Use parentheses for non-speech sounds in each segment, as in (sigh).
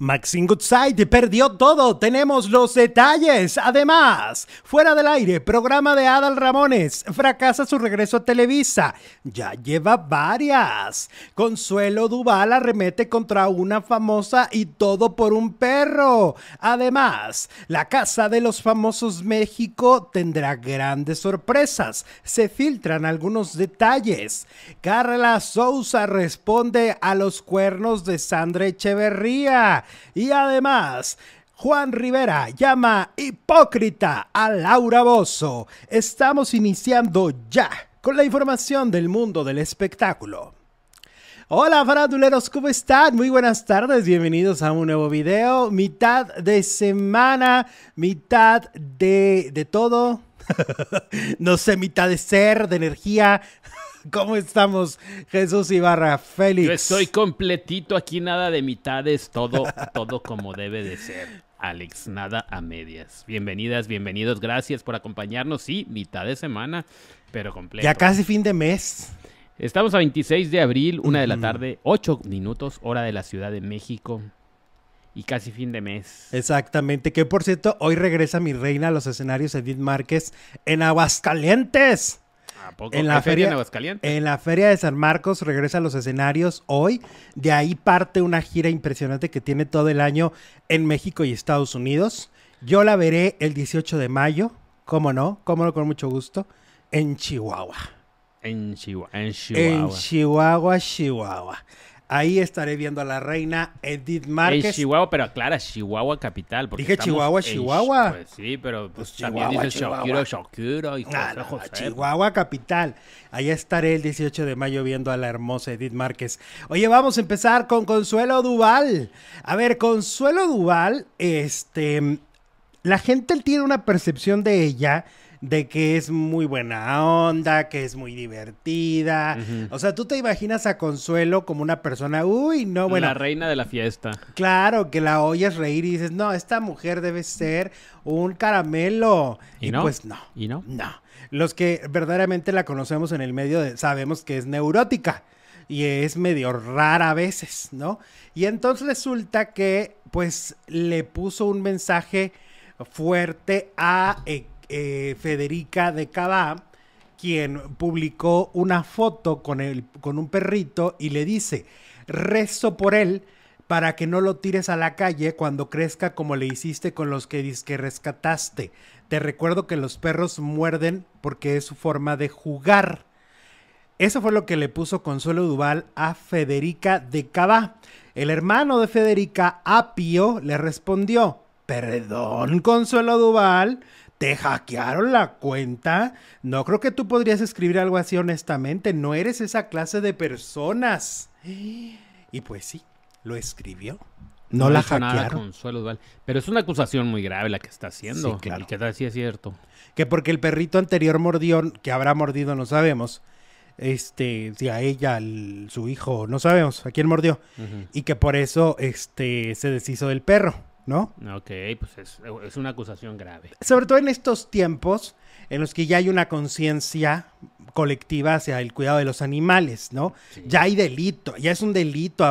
Maxine Goodside perdió todo, tenemos los detalles. Además, fuera del aire, programa de Adal Ramones, fracasa su regreso a Televisa. Ya lleva varias. Consuelo Duval arremete contra una famosa y todo por un perro. Además, la Casa de los Famosos México tendrá grandes sorpresas. Se filtran algunos detalles. Carla Souza responde a los cuernos de Sandra Echeverría. Y además, Juan Rivera llama hipócrita a Laura Bozo. Estamos iniciando ya con la información del mundo del espectáculo. Hola faranduleros, ¿cómo están? Muy buenas tardes, bienvenidos a un nuevo video. Mitad de semana, mitad de, de todo. (laughs) no sé, mitad de ser, de energía. ¿Cómo estamos, Jesús Ibarra? Félix. Yo estoy completito aquí, nada de mitades, todo, (laughs) todo como debe de ser. Alex, nada a medias. Bienvenidas, bienvenidos, gracias por acompañarnos. Sí, mitad de semana, pero completo. Ya casi fin de mes. Estamos a 26 de abril, una de la tarde, 8 minutos, hora de la Ciudad de México. Y casi fin de mes. Exactamente, que por cierto, hoy regresa mi reina a los escenarios Edith Márquez en Aguascalientes. ¿A poco? En la feria. En la feria de San Marcos regresa a los escenarios hoy. De ahí parte una gira impresionante que tiene todo el año en México y Estados Unidos. Yo la veré el 18 de mayo, cómo no, cómo no, con mucho gusto, en Chihuahua. En Chihuahua. En Chihuahua. En Chihuahua, Chihuahua. Ahí estaré viendo a la reina Edith Márquez. En Chihuahua, pero aclara, Chihuahua capital. Dije Chihuahua, Chihuahua. Pues sí, pero pues, también dice Shakira, Shakira y José, Chihuahua capital. Allá estaré el 18 de mayo viendo a la hermosa Edith Márquez. Oye, vamos a empezar con Consuelo Duval. A ver, Consuelo Duval, este... La gente tiene una percepción de ella de que es muy buena onda, que es muy divertida. O sea, tú te imaginas a Consuelo como una persona, uy, no, bueno. La reina de la fiesta. Claro, que la oyes reír y dices, no, esta mujer debe ser un caramelo. Y, no. Pues no. ¿Y no? No. Los que verdaderamente la conocemos en el medio sabemos que es neurótica y es medio rara a veces, ¿no? Y entonces resulta que pues le puso un mensaje fuerte a eh, Federica de Cabá, quien publicó una foto con, el, con un perrito y le dice, rezo por él para que no lo tires a la calle cuando crezca como le hiciste con los que, que rescataste. Te recuerdo que los perros muerden porque es su forma de jugar. Eso fue lo que le puso Consuelo Duval a Federica de Cabá. El hermano de Federica, Apio, le respondió, perdón, Consuelo Duval, ¿Te hackearon la cuenta? No creo que tú podrías escribir algo así honestamente. No eres esa clase de personas. (gasps) Y pues sí, lo escribió. No, la hackearon. Pero es una acusación muy grave la que está haciendo. Sí, claro. Y que si es cierto. Que porque el perrito anterior mordió, que habrá mordido, no sabemos. Este, si a ella, su hijo, no sabemos a quién mordió. Y que por eso, este, se deshizo del perro. ¿No? Ok, pues es, una acusación grave. Sobre todo en estos tiempos en los que ya hay una conciencia colectiva hacia el cuidado de los animales, ¿no? Ya hay delito, ya es un delito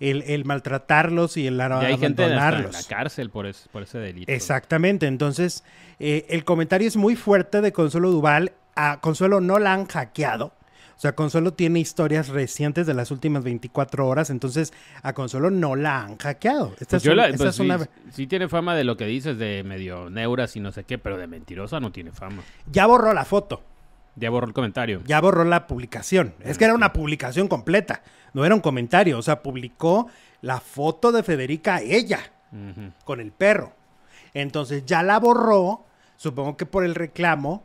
el, maltratarlos y el ya hay gente en la cárcel por, ese delito. Exactamente, entonces eh, el comentario es muy fuerte de Consuelo Duval. A Consuelo no la han hackeado, o sea, Consuelo tiene historias recientes de las últimas 24 horas, entonces a Consuelo no la han hackeado. Esta pues pues sí, sí, tiene fama de lo que dices, de medio neuras y no sé qué, pero de mentirosa no tiene fama. Ya borró la foto. Ya borró el comentario. Ya borró la publicación. Es que era una publicación completa, no era un comentario. O sea, publicó la foto de Federica, ella, con el perro. Entonces ya la borró, supongo que por el reclamo,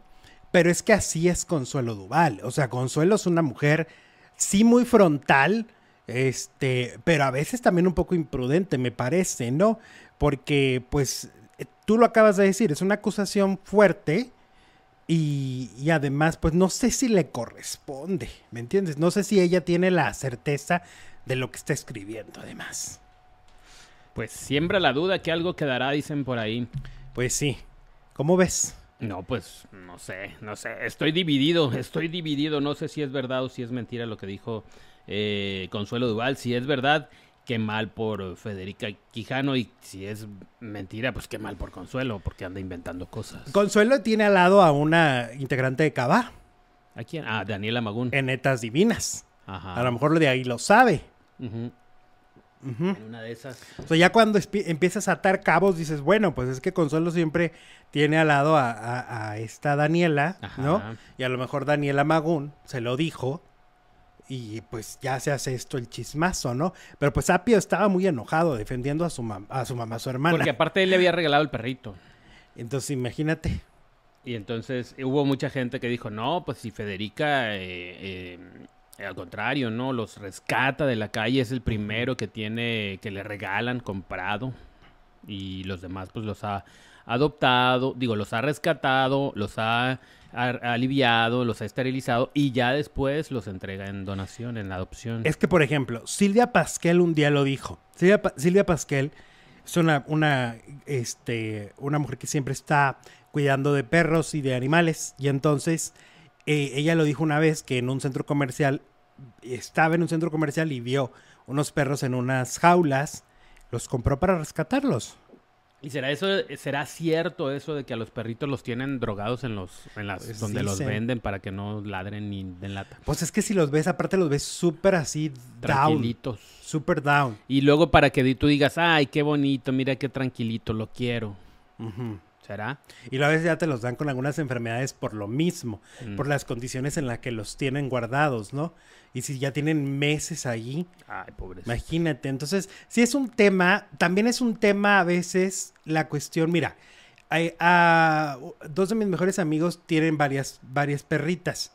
pero es que así es Consuelo Duval. O sea, Consuelo es una mujer, sí muy frontal, este, pero a veces también un poco imprudente, me parece, ¿no? Porque, pues, tú lo acabas de decir, es una acusación fuerte y, y además, pues, no sé si le corresponde, ¿me entiendes? No sé si ella tiene la certeza de lo que está escribiendo, además. Pues siembra la duda que algo quedará, dicen por ahí. Pues sí. ¿Cómo ves? No, pues no sé, no sé. Estoy dividido, estoy dividido. No sé si es verdad o si es mentira lo que dijo eh, Consuelo Duval. Si es verdad, qué mal por Federica Quijano y si es mentira, pues qué mal por Consuelo, porque anda inventando cosas. Consuelo tiene al lado a una integrante de Cabá. ¿A quién? Ah, Daniela Magún. En Netas Divinas. Ajá. A lo mejor lo de ahí lo sabe. Ujú. Ujú. En una de esas. O sea, ya cuando empiezas a atar cabos, dices, bueno, pues es que Consuelo siempre tiene al lado a, a- a esta Daniela, Ajá. ¿no? Y a lo mejor Daniela Magún se lo dijo y pues ya se hace esto el chismazo, ¿no? Pero pues Apio estaba muy enojado defendiendo a su, a su mamá, a su hermana. Porque aparte él le había regalado el perrito. Entonces imagínate. Y entonces hubo mucha gente que dijo, no, pues si Federica, eh, eh, al contrario, ¿no? Los rescata de la calle, es el primero que tiene, que le regalan comprado. Y los demás pues los ha adoptado, digo, los ha rescatado, los ha aliviado, los ha esterilizado y ya después los entrega en donación, en adopción. Es que, por ejemplo, Silvia Pasquel un día lo dijo. Silvia, Silvia Pasquel es una, una, este, una mujer que siempre está cuidando de perros y de animales. Y entonces, eh, ella lo dijo una vez que en un centro comercial, estaba en un centro comercial y vio unos perros en unas jaulas. Los compró para rescatarlos. ¿Y será eso, será cierto eso de que a los perritos los tienen drogados en los, en las, Pues donde los venden para que no ladren ni den lata? Pues es que si los ves, aparte los ves súper así down. Tranquilitos. Súper down. Y luego para que tú digas, ay, qué bonito, mira qué tranquilito, lo quiero. ¿Será? Y a veces ya te los dan con algunas enfermedades por lo mismo, Mm. por las condiciones en las que los tienen guardados, ¿no? Y si ya tienen meses allí, Ay, pobres. imagínate. Entonces, si es un tema, también es un tema a veces la cuestión, mira, hay- a- dos de mis mejores amigos tienen varias, varias perritas.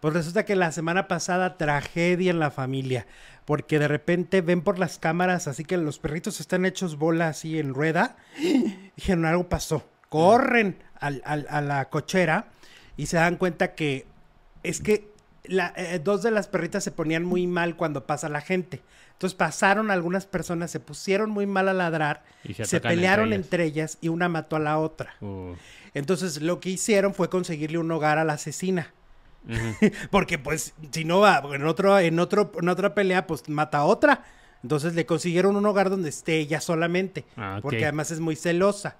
Pues resulta que la semana pasada tragedia en la familia, porque de repente ven por las cámaras, así que los perritos están hechos bola así en rueda. (gasps) Dijeron, algo pasó. Corren al- al- a la cochera y se dan cuenta que es que la- eh, dos de las perritas se ponían muy mal cuando pasa la gente. Entonces pasaron algunas personas, se pusieron muy mal a ladrar, Y se, pelearon entre ellas. entre ellas y una mató a la otra. Uh, Entonces lo que hicieron fue conseguirle un hogar a la asesina. (laughs) Porque pues si no va en otro en otro en otra pelea pues mata a otra. Entonces le consiguieron un hogar donde esté ella solamente, Ah, porque además es muy celosa.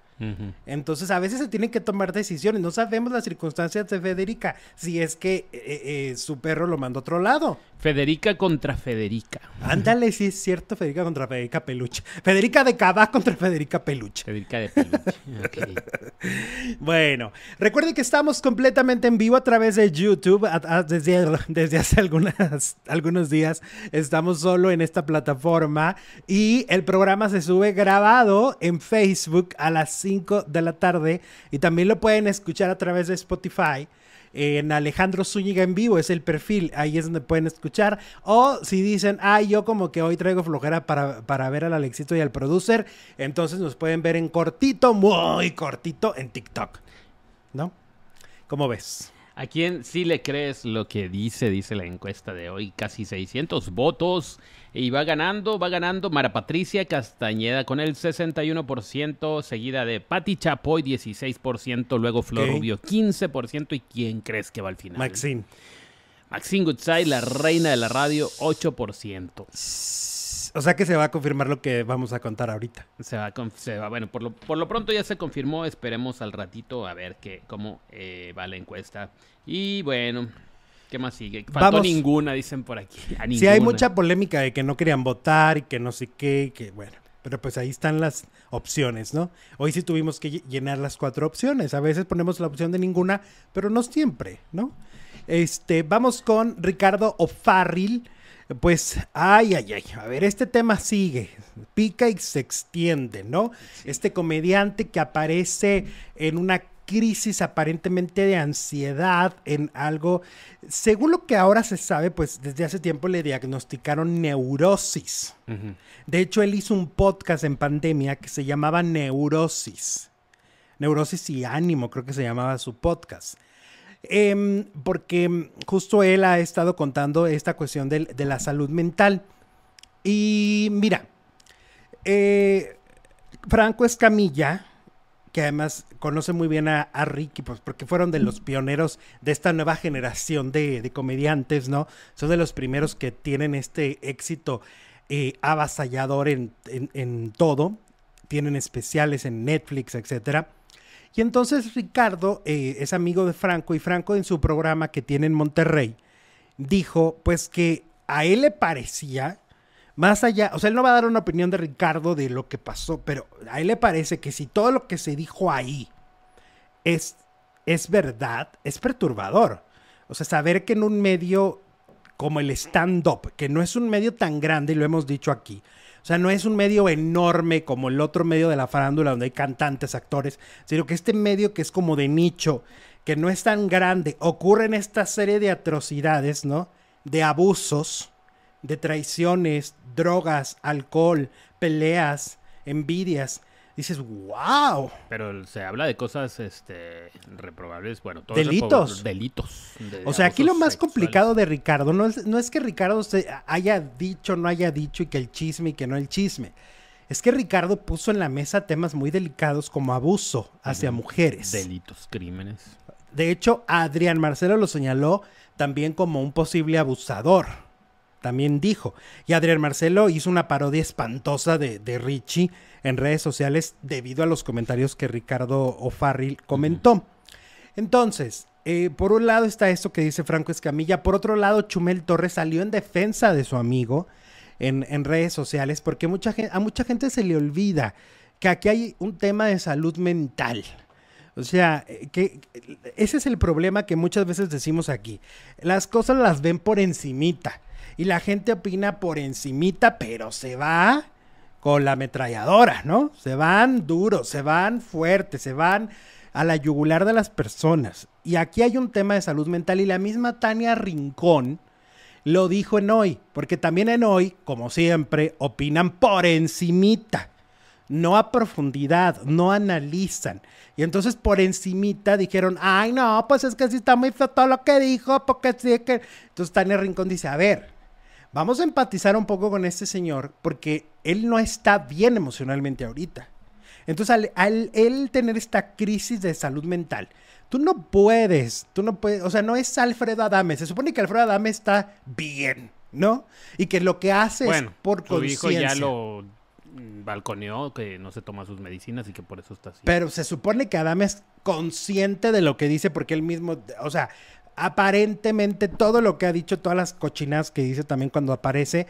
Entonces a veces se tienen que tomar decisiones. No sabemos las circunstancias de Federica. Si es que eh, eh, su perro lo mandó a otro lado. Federica contra Federica. Ándale, sí es cierto, Federica contra Federica Peluche. Federica de Cabá contra Federica Peluche. Federica de peluche. (laughs) Ok. Bueno, recuerden que estamos completamente en vivo a través de YouTube a- a- desde, desde hace algunas, algunos días. Estamos solo en esta plataforma y el programa se sube grabado en Facebook a las 5 de la tarde y también lo pueden escuchar a través de Spotify. En Alejandro Zúñiga en vivo es el perfil, ahí es donde pueden escuchar. O si dicen, ay, yo como que hoy traigo flojera para, para ver al Alexito y al producer, entonces nos pueden ver en cortito, muy cortito, en TikTok. ¿No? ¿Cómo ves? ¿A quién sí le crees lo que dice? Dice la encuesta de hoy. Casi 600 votos. Y va ganando, va ganando Mara Patricia Castañeda con el 61%, seguida de Patti Chapoy 16%, luego Flor. Rubio 15%. ¿Y quién crees que va al final? Maxine. Maxine Goodside, la reina de la radio, 8%. O sea que se va a confirmar lo que vamos a contar ahorita. Se va, se va- bueno, por lo, por lo pronto ya se confirmó, esperemos al ratito a ver qué, cómo eh, va la encuesta. Y bueno, ¿qué más sigue? Faltó Vamos. ninguna, dicen por aquí. A Sí, hay mucha polémica de que no querían votar y que no sé qué, y que bueno. Pero pues ahí están las opciones, ¿no? Hoy sí tuvimos que lle- llenar las cuatro opciones. A veces ponemos la opción de ninguna, pero no siempre, ¿no? Este, vamos con Ricardo O'Farrill. Pues, ay, ay, ay. A ver, este tema sigue. Pica y se extiende, ¿no? Este comediante que aparece en una crisis aparentemente de ansiedad, en algo. Según lo que ahora se sabe, pues desde hace tiempo le diagnosticaron neurosis. De hecho, él hizo un podcast en pandemia que se llamaba Neurosis. Neurosis y ánimo, creo que se llamaba su podcast. Em, porque justo él ha estado contando esta cuestión de, la salud mental. Y mira, eh, Franco Escamilla, que además conoce muy bien a, Ricky, pues porque fueron de los pioneros de esta nueva generación de, comediantes, ¿no? Son de los primeros que tienen este éxito eh, avasallador en, todo. Tienen especiales en Netflix, etcétera. Y entonces Ricardo eh, es amigo de Franco y Franco en su programa que tiene en Monterrey dijo pues que a él le parecía, más allá, o sea, él no va a dar una opinión de Ricardo de lo que pasó, pero a él le parece que si todo lo que se dijo ahí es, es verdad, es perturbador. O sea, saber que en un medio como el stand-up, que no es un medio tan grande, y lo hemos dicho aquí, sea, no es un medio enorme como el otro medio de la farándula donde hay cantantes, actores, sino que este medio que es como de nicho, que no es tan grande, ocurren esta serie de atrocidades, ¿no? De abusos, de traiciones, drogas, alcohol, peleas, envidias, dices, wow. Pero se habla de cosas este, reprobables, bueno, todos delitos. delitos. o sea, aquí lo más complicado de Ricardo no es, no es que Ricardo se haya dicho, no haya dicho y que el chisme y que no el chisme. Es que Ricardo puso en la mesa temas muy delicados como abuso hacia mujeres. Delitos, crímenes. De hecho, Adrián Marcelo lo señaló también como un posible abusador también dijo. Y Adrián Marcelo hizo una parodia espantosa de, de Richie en redes sociales debido a los comentarios que Ricardo O'Farrill comentó. Entonces, eh, por un lado está esto que dice Franco Escamilla, por otro lado Chumel Torres salió en defensa de su amigo en, en redes sociales porque mucha a mucha gente se le olvida que aquí hay un tema de salud mental. O sea, eh, que ese es el problema que muchas veces decimos aquí. Las cosas las ven por encimita y la gente opina por encimita, pero se va con la ametralladora, ¿no? Se van duros, se van fuertes, se van a la yugular de las personas. Y aquí hay un tema de salud mental y la misma Tania Rincón lo dijo en hoy, porque también en hoy, como siempre, opinan por encimita, no a profundidad, no analizan. Y entonces por encimita dijeron, ay no, pues es que sí está muy feo todo lo que dijo, porque sí que... Entonces Tania Rincón dice, a ver, Vamos a empatizar un poco con este señor porque él no está bien emocionalmente ahorita. Entonces, al, él tener esta crisis de salud mental, tú no puedes, tú no puedes, o sea, no es Alfredo Adame. Se supone que Alfredo Adame está bien, ¿no? Y que lo que hace es por conciencia. ya lo balconeó que no se toma sus medicinas y que por eso está así. Pero se supone que Adame es consciente de lo que dice porque él mismo, o sea, aparentemente todo lo que ha dicho, todas las cochinas que dice también cuando aparece,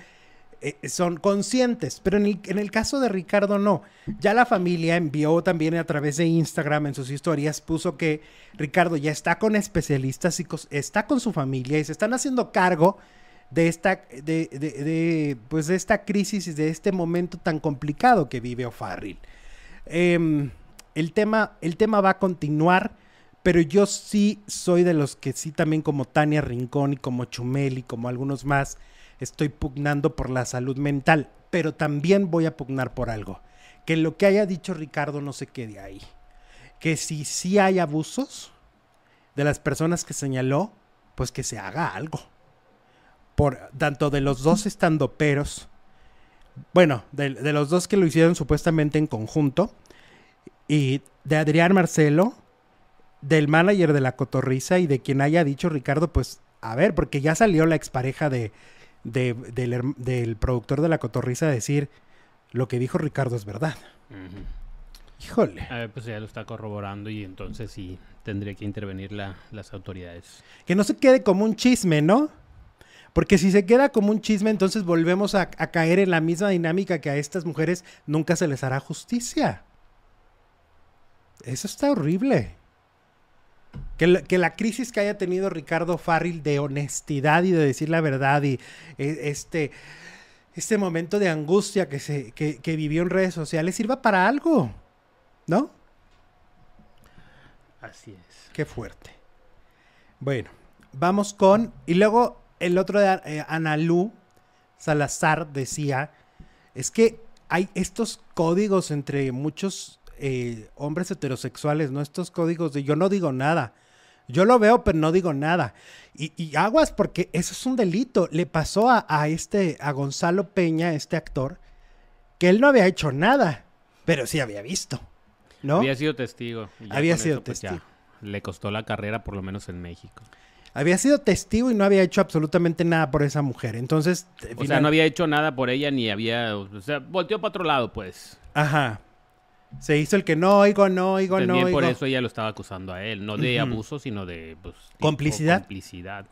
eh, son conscientes, pero en el, en el, caso de Ricardo no. Ya la familia envió también a través de Instagram en sus historias, puso que Ricardo ya está con especialistas y está con su familia y se están haciendo cargo de esta, de, de, pues de esta crisis y de este momento tan complicado que vive O'Farrill. Em, el, tema, el tema va a continuar pero yo sí soy de los que sí también como Tania Rincón y como Chumel y como algunos más estoy pugnando por la salud mental, pero también voy a pugnar por algo, que lo que haya dicho Ricardo no se quede ahí, que si sí hay abusos de las personas que señaló, pues que se haga algo. Por tanto de los dos estandoperos, bueno, de, de los dos que lo hicieron supuestamente en conjunto, y de Adrián Marcelo, del manager de la cotorriza y de quien haya dicho Ricardo, pues a ver, porque ya salió la expareja de, de del, productor de la cotorriza a decir lo que dijo Ricardo es verdad. Híjole. A ver, pues ya lo está corroborando y entonces sí tendría que intervenir la, las autoridades. Que no se quede como un chisme, ¿no? Porque si se queda como un chisme, entonces volvemos a, a caer en la misma dinámica que a estas mujeres nunca se les hará justicia. Eso está horrible. Que la, crisis que haya tenido Ricardo Farril de honestidad y de decir la verdad y e, este, este momento de angustia que, se, que, vivió en redes sociales sirva para algo, ¿no? Así es. Qué fuerte. Bueno, vamos con... Y luego el otro de eh, Analú Salazar decía, es que hay estos códigos entre muchos eh, hombres heterosexuales, ¿no? Estos códigos de yo no digo nada. Yo lo veo, pero no digo nada. Y, aguas, porque eso es un delito. Le pasó a, este, a Gonzalo Peña, este actor, que él no había hecho nada, pero sí había visto. ¿No? Había sido testigo. Había sido pues, testigo. le costó la carrera, por lo menos en México. Había sido testigo y no había hecho absolutamente nada por esa mujer. Entonces, O sea, no había hecho nada por ella ni había. O sea, volteó para otro lado, pues. Ajá. Se hizo el que no oigo, no oigo, no También oigo. por eso ella lo estaba acusando a él. No de abuso, sino de. Pues, Complicidad. complicidad.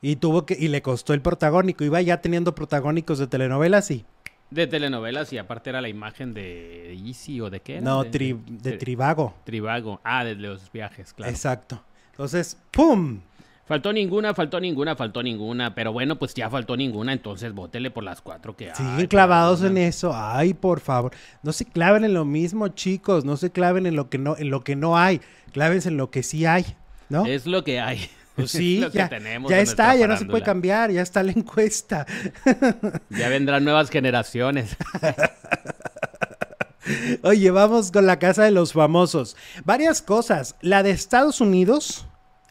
Y tuvo que, y le costó el protagónico. Iba ya teniendo protagónicos de telenovelas y. De telenovelas y aparte era la imagen de Easy o de qué era? No, de, tri- de de- Trivago. Trivago. Ah, de los viajes, claro. Exacto. Entonces, ¡pum! Faltó ninguna, faltó ninguna, faltó ninguna. Pero bueno, pues ya faltó ninguna, entonces bótele por las cuatro que hay. Siguen clavados en eso. Ay, por favor. No se claven en lo mismo, chicos. No se claven en lo que no, en lo que no hay. Clávense en lo que sí hay. ¿No? Es lo que hay. (laughs) Pues Es sí, lo que ya, tenemos ya está, ya no se puede cambiar, ya está la encuesta. (laughs) Ya vendrán nuevas generaciones. (laughs) Oye, vamos con la casa de los famosos. Varias cosas. La de Estados Unidos,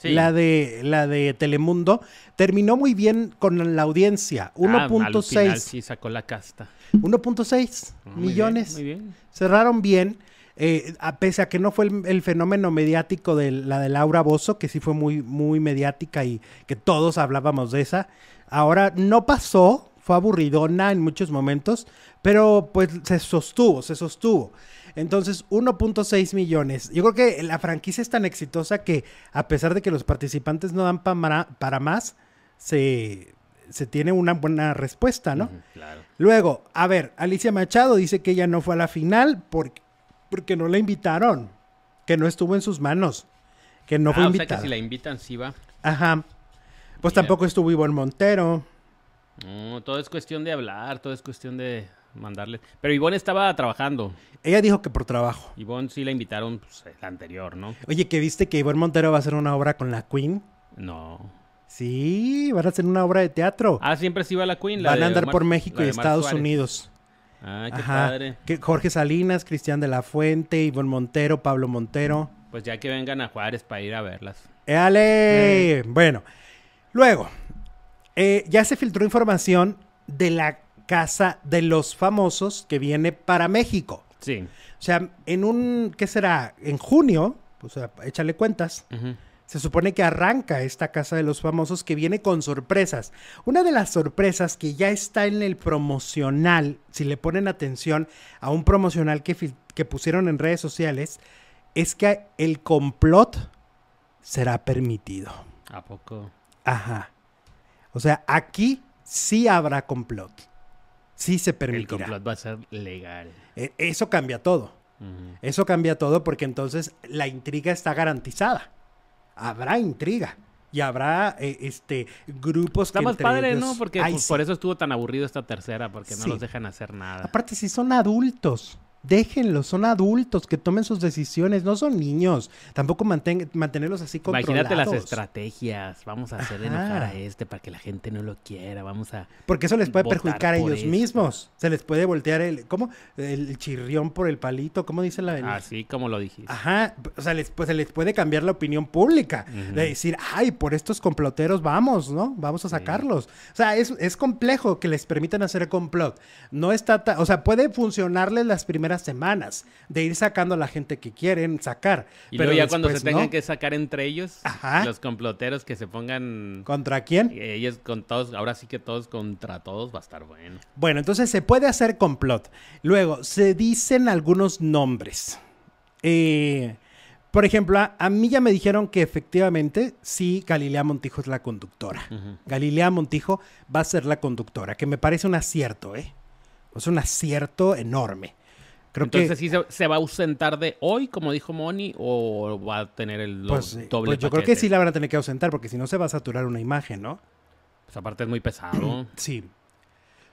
Sí. la de la de Telemundo, terminó muy bien con la audiencia. Ah, al final 1.6. sí sacó la casta. 1.6 Ah, muy bien, millones. Muy bien. Cerraron bien. eh, a pese a que no fue el, el fenómeno mediático de la de Laura Bozo, que sí fue muy, muy mediática y que todos hablábamos de esa. Ahora no pasó, fue aburridona en muchos momentos, pero pues se sostuvo, se sostuvo. Entonces, 1.6 millones. Yo creo que la franquicia es tan exitosa que a pesar de que los participantes no dan pa mara- para más, se, se tiene una buena respuesta, ¿no? Claro. Luego, a ver, Alicia Machado dice que ella no fue a la final porque, porque no la invitaron, que no estuvo en sus manos, que no fue ah, o sea invitada. que si la invitan, sí va. Ajá. Pues Mira. tampoco estuvo Ivonne Montero. No, todo es cuestión de hablar, todo es cuestión de mandarle. Pero Ivonne estaba trabajando. Ella dijo que por trabajo. Ivonne sí la invitaron, pues, la anterior, ¿no? Oye, que viste que Ivonne Montero va a hacer una obra con la Queen. No. Sí, van a hacer una obra de teatro. Ah, siempre sí va la Queen. la Van a andar Omar- por México y Estados Suárez. Unidos. Ah, qué Ajá. padre. Que Jorge Salinas, Cristian de la Fuente, Ivonne Montero, Pablo Montero. Pues ya que vengan a Juárez para ir a verlas. ¡Éale! Bueno, luego, eh, ya se filtró información de la casa de los famosos que viene para México. Sí. O sea, en un, ¿qué será? En junio, o sea, échale cuentas, se supone que arranca esta casa de los famosos que viene con sorpresas. Una de las sorpresas que ya está en el promocional, si le ponen atención a un promocional que, que pusieron en redes sociales, es que el complot será permitido. ¿A poco? Ajá. O sea, aquí sí habrá complot. Sí se El permitirá. complot va a ser legal. E- Eso cambia todo. Eso cambia todo porque entonces la intriga está garantizada. Habrá intriga. Y habrá eh, este grupos Está que más padre, ellos- ¿no? Porque Ay, pues, sí. por eso estuvo tan aburrido esta tercera, porque no Sí. los dejan hacer nada. Aparte, si son adultos, déjenlos, son adultos que tomen sus decisiones, no son niños. Tampoco manten- mantenerlos así controlados. Imagínate las estrategias. Vamos a hacer Ajá. enojar a este para que la gente no lo quiera. Vamos a. Porque eso les puede perjudicar a ellos esto. mismos. Se les puede voltear el, ¿cómo? El chirrión por el palito, ¿cómo dice la Así como lo dijiste. Ajá, o sea, les, pues se les puede cambiar la opinión pública. De decir, ay, por estos comploteros vamos, ¿no? Vamos a sacarlos. O sea, es, es complejo que les permitan hacer complot. No está, ta- o sea, puede funcionarles las primeras semanas de ir sacando a la gente que quieren sacar. Y pero luego ya cuando se tengan que sacar entre ellos, Ajá. los comploteros que se pongan ¿Contra quién? eh, ellos con todos, ahora sí que todos contra todos va a estar bueno. Bueno, entonces se puede hacer complot. Luego, se dicen algunos nombres. Eh, por ejemplo, a, a mí ya me dijeron que efectivamente sí, Galilea Montijo es la conductora. Galilea Montijo va a ser la conductora, que me parece un acierto, ¿eh? Es un acierto enorme. Creo Entonces que, sí se, se va a ausentar de hoy, como dijo Moni, o va a tener el pues, eh, doble pues yo creo que sí la van a tener que ausentar, porque si no se va a saturar una imagen, ¿no? Pues aparte es muy pesado. (clears throat) Sí.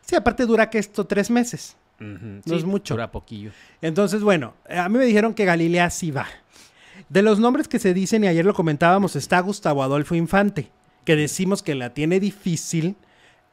Sí, aparte dura que esto tres meses. No Sí, es mucho. Dura poquillo. Entonces, bueno, a mí me dijeron que Galilea sí va. De los nombres que se dicen, y ayer lo comentábamos, está Gustavo Adolfo Infante, que decimos que la tiene difícil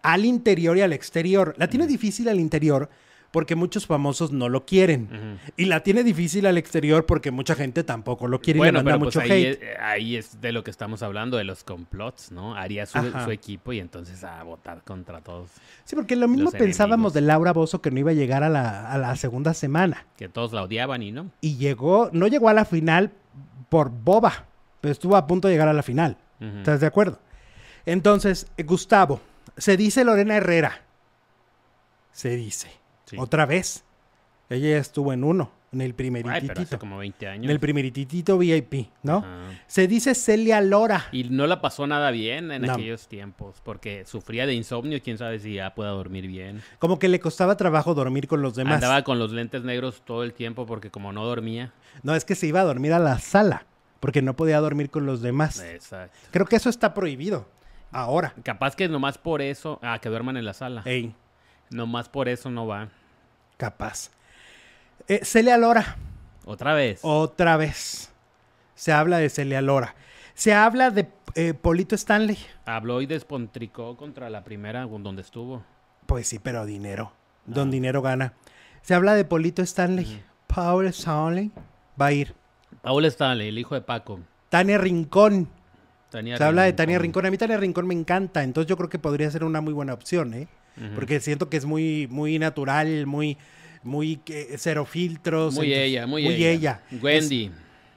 al interior y al exterior. La tiene difícil al interior porque muchos famosos no lo quieren. Y la tiene difícil al exterior porque mucha gente tampoco lo quiere y Bueno, le manda pero pues mucho ahí hate. es, ahí es de lo que estamos hablando, de los complots, ¿no? Haría su, equipo y entonces a votar contra todos. Sí, porque lo mismo pensábamos enemigos. de Laura Bozo que no iba a llegar a la, a la segunda semana. Que todos la odiaban y no. Y llegó, no llegó a la final por boba, pero estuvo a punto de llegar a la final. ¿Estás de acuerdo? Entonces, Gustavo, se dice Lorena Herrera. Se dice. Sí. Otra vez. Ella ya estuvo en uno, en el primerititito. como 20 años. En el primerititito VIP, ¿no? Ajá. Se dice Celia Lora. Y no la pasó nada bien en No. aquellos tiempos, porque sufría de insomnio, quién sabe si ya pueda dormir bien. Como que le costaba trabajo dormir con los demás. Andaba con los lentes negros todo el tiempo porque como no dormía. No, es que se iba a dormir a la sala, porque no podía dormir con los demás. Exacto. Creo que eso está prohibido. Ahora. Capaz que nomás por eso, ah, que duerman en la sala. Ey, Nomás por eso no va. Capaz. Eh, Celia Lora, Otra vez. otra vez. Se habla de Celia Lora. Se habla de eh, Polito Stanley. Habló y despontricó contra la primera donde estuvo. Pues sí, pero dinero. Don Ah. dinero gana. Se habla de Polito Stanley. Paul Stanley va a ir. Paul Stanley, el hijo de Paco. Tania Rincón. Tania Se habla de Tania Rincón. A mí Tania Rincón me encanta. Entonces yo creo que podría ser una muy buena opción, ¿eh? Porque siento que es muy, muy natural, muy, muy eh, cero filtros. Muy entonces- ella, muy, muy ella. ella. Wendy. Es-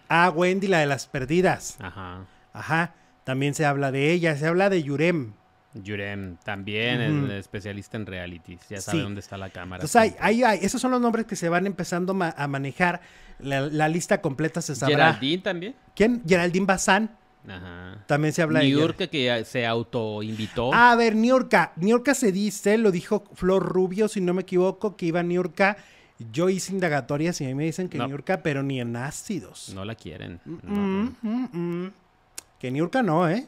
ah, Wendy, la de las perdidas. Ajá. Ajá. También se habla de ella. Se habla de Yurem. Yurem también especialista en realities. Ya sabe Sí. dónde está la cámara. Entonces, hay, hay- hay- esos son los nombres que se van empezando ma- a manejar. La, la lista completa se sabrá. Geraldine también. ¿Quién? Geraldine Bazán. Ajá. También se habla de. Niurka que se autoinvitó. A ver, Niurka. Niurka se dice, lo dijo Flor Rubio, si no me equivoco, que iba Niurka. Yo hice indagatorias y a mí me dicen que No. Niurka, pero ni en ácidos. No la quieren. Mm, No. mm, mm. Que Niurka no, ¿eh?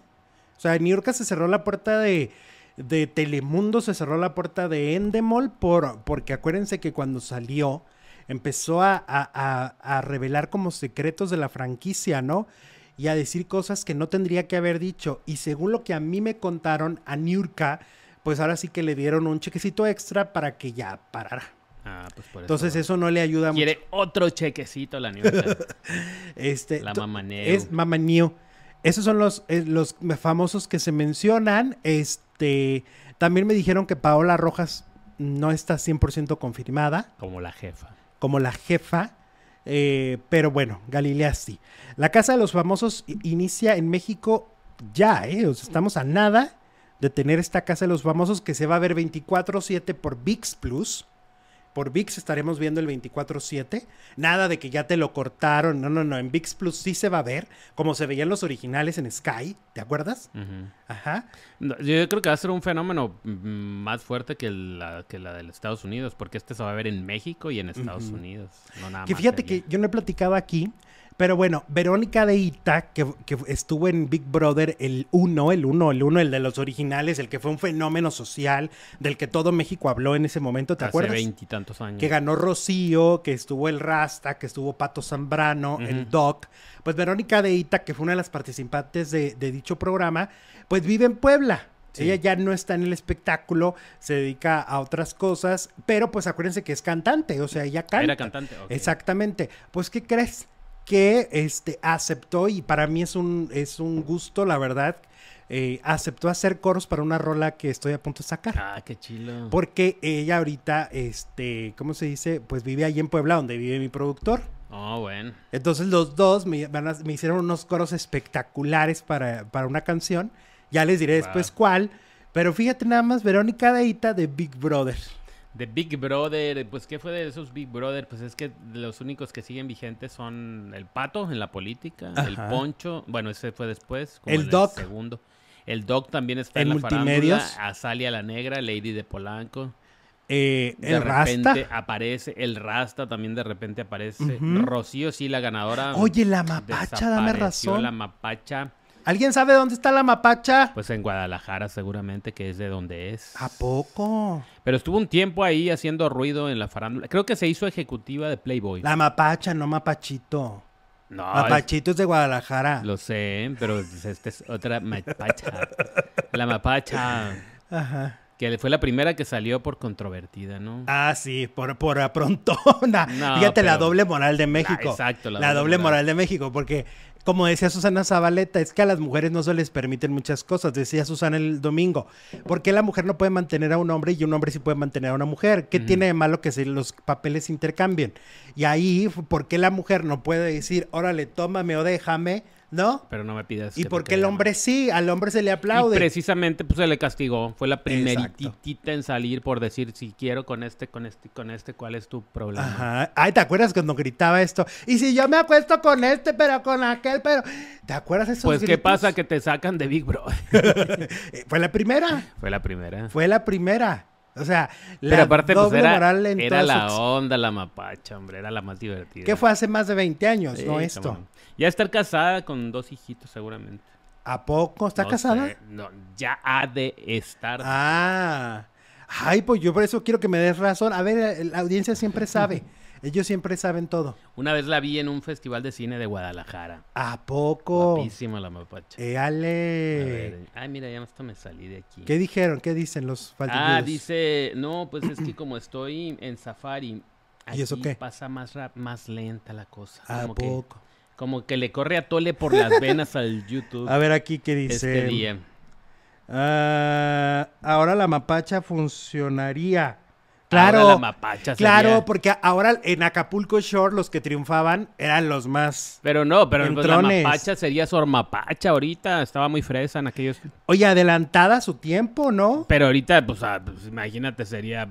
O sea, Niurka se cerró la puerta de, de Telemundo, se cerró la puerta de Endemol, por, porque acuérdense que cuando salió empezó a, a- a- a revelar como secretos de la franquicia, ¿no? Y a decir cosas que no tendría que haber dicho. Y según lo que a mí me contaron, a Niurka, pues ahora sí que le dieron un chequecito extra para que ya parara. Ah, pues por eso. Entonces eso no le ayuda mucho. Quiere otro chequecito la Niurka. (laughs) Este, La to- Mama Neu. Es Mama Neu. Esos son los, eh, los famosos que se mencionan. Este, también me dijeron que Paola Rojas no está 100% confirmada Como la jefa. como la jefa. Eh, pero bueno, Galilea sí. La Casa de los Famosos inicia en México ya, ¿eh? Estamos a nada de tener esta Casa de los Famosos que se va a ver 24-7 por VIX Plus. Por VIX estaremos viendo el 24-7. Nada de que ya te lo cortaron. No, no, no. En VIX Plus sí se va a ver. Como se veían los originales en Sky. ¿Te acuerdas? Ajá. No, Yo creo que va a ser un fenómeno mm, más fuerte que la, que la de los Estados Unidos, porque este se va a ver en México y en Estados. Unidos. No nada Que más fíjate que yo no he platicado aquí, pero bueno, Verónica de Ita, que, que estuvo en Big Brother el 1, el 1, el 1, el de los originales, el que fue un fenómeno social, del que todo México habló en ese momento, ¿te Hace acuerdas? veintitantos años. Que ganó Rocío, que estuvo el Rasta, que estuvo Pato Zambrano, el. Doc. Pues Verónica de Ita, que fue una de las participantes de, de dicho programa, pues vive en Puebla. Sí. Ella ya no está en el espectáculo, se dedica a otras cosas, pero pues acuérdense que es cantante, o sea, ella canta. Era cantante. ok. Exactamente. Pues, ¿qué crees? Que este aceptó, y para mí es un, es un gusto, la verdad, eh, aceptó hacer coros para una rola que estoy a punto de sacar. Ah, qué chilo. Porque ella ahorita, este, ¿cómo se dice? Pues vive ahí en Puebla, donde vive mi productor. Oh, bueno. Entonces los dos me, me hicieron unos coros espectaculares para, para una canción. Ya les diré después cuál. Pero fíjate nada más, Verónica Deita de Big Brother. De Big Brother, pues ¿qué fue de esos Big Brother? Pues es que los únicos que siguen vigentes son el Pato en la política, el. Poncho, bueno, ese fue después, como El en Doc. segundo. El Doc también está En en, la Multimedios. farándula, Azalia la Negra, Lady de Polanco. Eh, De el repente Rasta. aparece, el Rasta también de repente aparece. Rocío sí, la ganadora. Oye, la mapacha, dame razón. La mapacha, ¿Alguien sabe dónde está la mapacha? pues en Guadalajara seguramente que es de donde es. ¿A poco? Pero estuvo un tiempo ahí haciendo ruido en la farándula. Creo que se hizo ejecutiva de Playboy. La mapacha, no mapachito. No, Mapachito es de Guadalajara. lo sé, pero esta es otra mapacha. La mapacha, Ajá. que fue la primera que salió por controvertida, ¿no? Ah, sí, por, por aprontona. No, Fíjate la doble moral de México. exacto, La, la doble, doble moral. moral. de México, porque como decía Susana Zabaleta, es que a las mujeres no se les permiten muchas cosas. Decía Susana el domingo, ¿por qué la mujer no puede mantener a un hombre y un hombre sí puede mantener a una mujer? ¿Qué tiene de malo que se, los papeles intercambien? Y ahí, ¿por qué la mujer no puede decir, órale, tómame o déjame? ¿No? Pero no me pidas. ¿Y que por te qué el hombre sí? Al hombre se le. Y aplaude. precisamente pues se le castigó. Fue la primeritita en salir por decir si quiero con este, con este, con este, ¿cuál es tu problema? Ajá. Ay, ¿te acuerdas cuando gritaba esto? Y si yo me acuesto con este, pero con aquel, pero... ¿Te acuerdas esos Pues qué pasa que te sacan de Big Bro. (laughs) Fue la primera. Fue la primera. Fue la primera. O sea, la Pero aparte pues doble era, moral en era la onda, la mapacha, hombre, era la más divertida. ¿Qué fue hace más de 20 años, Sí, no esto? Ya estar casada con dos hijitos seguramente. ¿A poco? ¿Está No casada? sé, no, ya ha de estar. Ah. Ay, pues yo por eso quiero que me des razón. A ver, la audiencia siempre sabe. (laughs) Ellos siempre saben todo. Una vez la vi en un festival de cine de Guadalajara. ¿A poco? Guapísima la mapacha. Eh, A ale. ver, ay, mira, ya hasta me salí de aquí. ¿Qué dijeron? ¿Qué dicen los Ah, faldilleros? dice, no, pues es que (clears throat) como estoy en safari, ¿Y eso aquí qué? pasa más rap, más lenta la cosa. ¿A Como que, poco? Como que le corre a tole por las (laughs) venas al YouTube A ver aquí qué dice. este día. Ah, ahora la mapacha funcionaría. Ahora Claro, la mapacha claro, sería- porque ahora en Acapulco Shore los que triunfaban eran los más. Pero no, pero pues, la mapacha sería Sor Mapacha ahorita. Estaba muy fresa en aquellos. Oye, adelantada su tiempo, ¿no? Pero ahorita, pues, ah, pues, imagínate, sería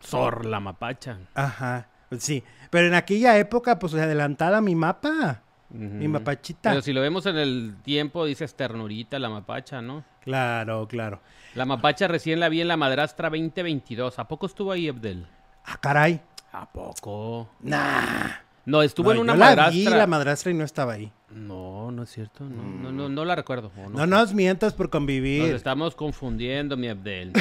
Sor la mapacha. Ajá, sí. Pero en aquella época, pues adelantada mi mapa, mi mapachita. Pero si lo vemos en el tiempo, dices ternurita la mapacha, ¿no? Claro, claro. La mapacha recién la vi en la madrastra 2022. ¿A poco estuvo ahí, Abdel? Ah, caray. ¿A poco? Nah. No, estuvo No, en una yo la madrastra. vi, la madrastra y no estaba ahí. No, no es cierto. No, no, no, no la recuerdo. o No nos mientas por Nos convivir. estamos confundiendo, mi Abdel.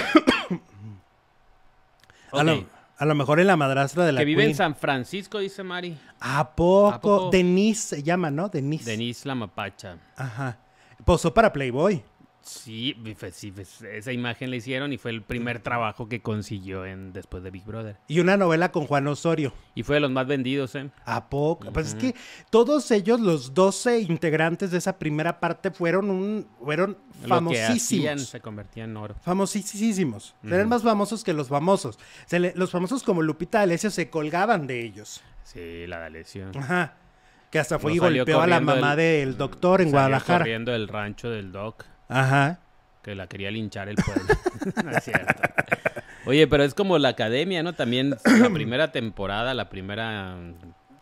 A, (coughs) lo, Ok. A lo mejor en la madrastra de la Que vive en. San Francisco, dice Mari. ¿A poco? ¿A poco? Denise se llama, ¿no? Denise. Denise la mapacha. Ajá. Posó para Playboy. Sí, sí, esa imagen la hicieron y fue el primer trabajo que consiguió en después de Big Brother. Y una novela con Juan Osorio. Y fue de los más vendidos, ¿eh? ¿A poco? Pues es que todos ellos, los 12 integrantes de esa primera parte, fueron un fueron Lo que hacían famosísimos. se convertía en oro. Famosísimos. Eran más famosos que los famosos. Se le- los famosos como Lupita D'Alessio se colgaban de ellos. Sí, la D'Alessio. Ajá. Que hasta fue No y golpeó a la mamá el- del doctor en Salió Guadalajara. corriendo del rancho del Doc, Ajá. que la quería linchar el pueblo. (laughs) No es cierto. Oye, pero es como la academia, ¿no? También la (clears throat) primera temporada, la primera mm,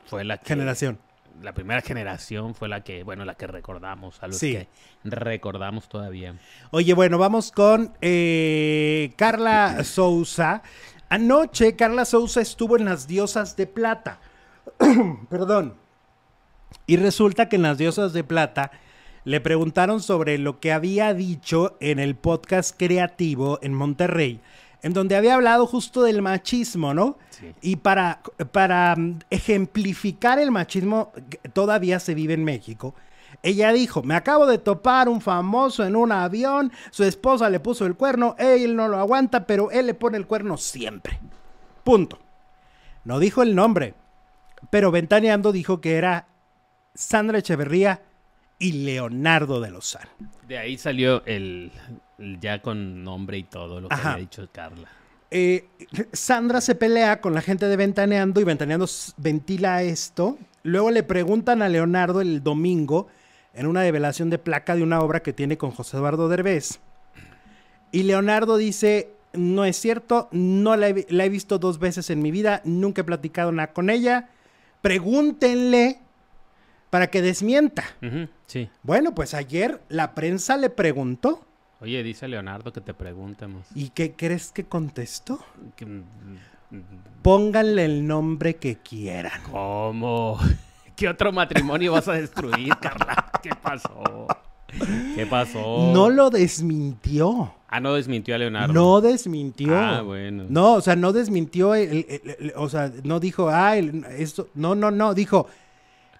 fue la que... Generación. La primera generación fue la que, bueno, la que recordamos, a los Sí. que recordamos todavía. Oye, bueno, vamos con eh, Carla (clears throat) Souza. Anoche Carla Souza estuvo en las Diosas de Plata. (clears throat) Perdón. Y resulta que en las Diosas de Plata le preguntaron sobre lo que había dicho en el podcast creativo en Monterrey, en donde había hablado justo del machismo, ¿no? Sí. Y para, para mm, ejemplificar el machismo que todavía se vive en México, ella dijo, me acabo de topar un famoso en un avión, su esposa le puso el cuerno, él no lo aguanta, pero él le pone el cuerno siempre. Punto. No dijo el nombre, pero Ventaneando dijo que era Sandra Echeverría y Leonardo de Lozán. De ahí salió el, el ya con nombre y todo lo que Ajá. había dicho Carla. Eh, Sandra se pelea con la gente de Ventaneando y Ventaneando ventila esto. Luego le preguntan a Leonardo el domingo en una develación de placa de una obra que tiene con José Eduardo Derbez. Y Leonardo dice, no es cierto, no la he, vi- la he visto dos veces en mi vida, nunca he platicado nada con ella. Pregúntenle para que desmienta. Ujú, sí. Bueno, pues ayer la prensa le preguntó. Oye, dice Leonardo que te preguntemos. ¿Y qué crees que contestó? Que, mm, Pónganle el nombre que quieran. ¿Cómo? (laughs) ¿Qué otro matrimonio vas a destruir, (laughs) Carla? ¿Qué pasó? ¿Qué pasó? No lo desmintió. Ah, no desmintió a Leonardo. No desmintió. Ah, bueno. No, o sea, no desmintió, el- el- el- el- o sea, no dijo, ah, esto, no, no, no, dijo,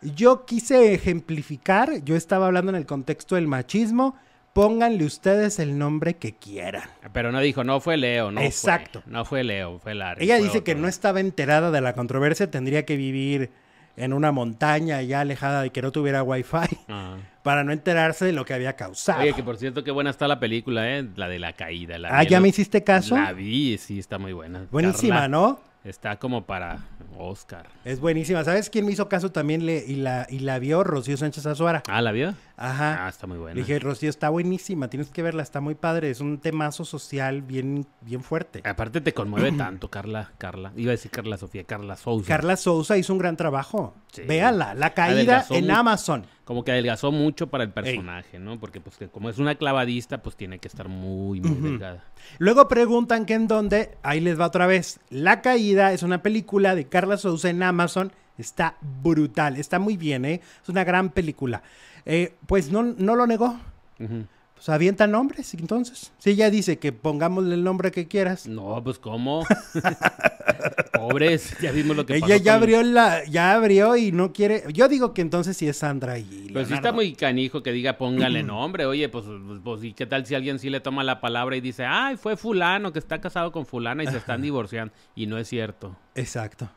yo quise ejemplificar, yo estaba hablando en el contexto del machismo, pónganle ustedes el nombre que quieran. Pero no dijo, no fue Leo, no Exacto. fue. No fue Leo, fue Larry. Ella fue dice que no estaba enterada de la controversia, tendría que vivir en una montaña ya alejada de que no tuviera wifi Ah. (laughs) para no enterarse de lo que había causado. Oye, que por cierto, qué buena está la película, ¿eh? La de la caída. La ah, ¿ya me hiciste caso? La vi, sí, está muy buena. Buenísima, Carla ¿no? Está como para Oscar. Es buenísima. ¿Sabes quién me hizo caso también le, y, la, y la vio? Rocío Sánchez Azuara. Ah, ¿la vio? Ajá. Ah, está muy buena. Le dije, Rocío, está buenísima, tienes que verla, está muy padre. Es un temazo social bien, bien fuerte. Aparte te conmueve tanto, Carla, Carla. Iba a decir Carla Sofía, Carla Sousa. Carla Sousa hizo un gran trabajo. Sí. Véala, La Caída Adelgazó en mu- Amazon. Como que adelgazó mucho para el personaje, ¿no? Porque pues que como es una clavadista, pues tiene que estar muy, muy delgada. Luego preguntan que en dónde, ahí les va otra vez. La Caída es una película de Carla Sousa en Amazon. Está brutal, está muy bien, ¿eh? Es una gran película. Eh, pues no, no lo negó. Ujú. Pues avienta nombres, entonces. Si ella dice que pongámosle el nombre que quieras. No, pues ¿cómo? (laughs) Pobres, ya vimos lo que pasó Ella ya con- abrió la, ya abrió y no quiere. Yo digo que entonces sí es Sandra y Pues sí Leonardo. está muy canijo que diga póngale nombre, oye, pues, pues, pues, ¿y qué tal si alguien sí le toma la palabra y dice, ay, fue fulano que está casado con fulana y se están divorciando? Y no es cierto. Exacto.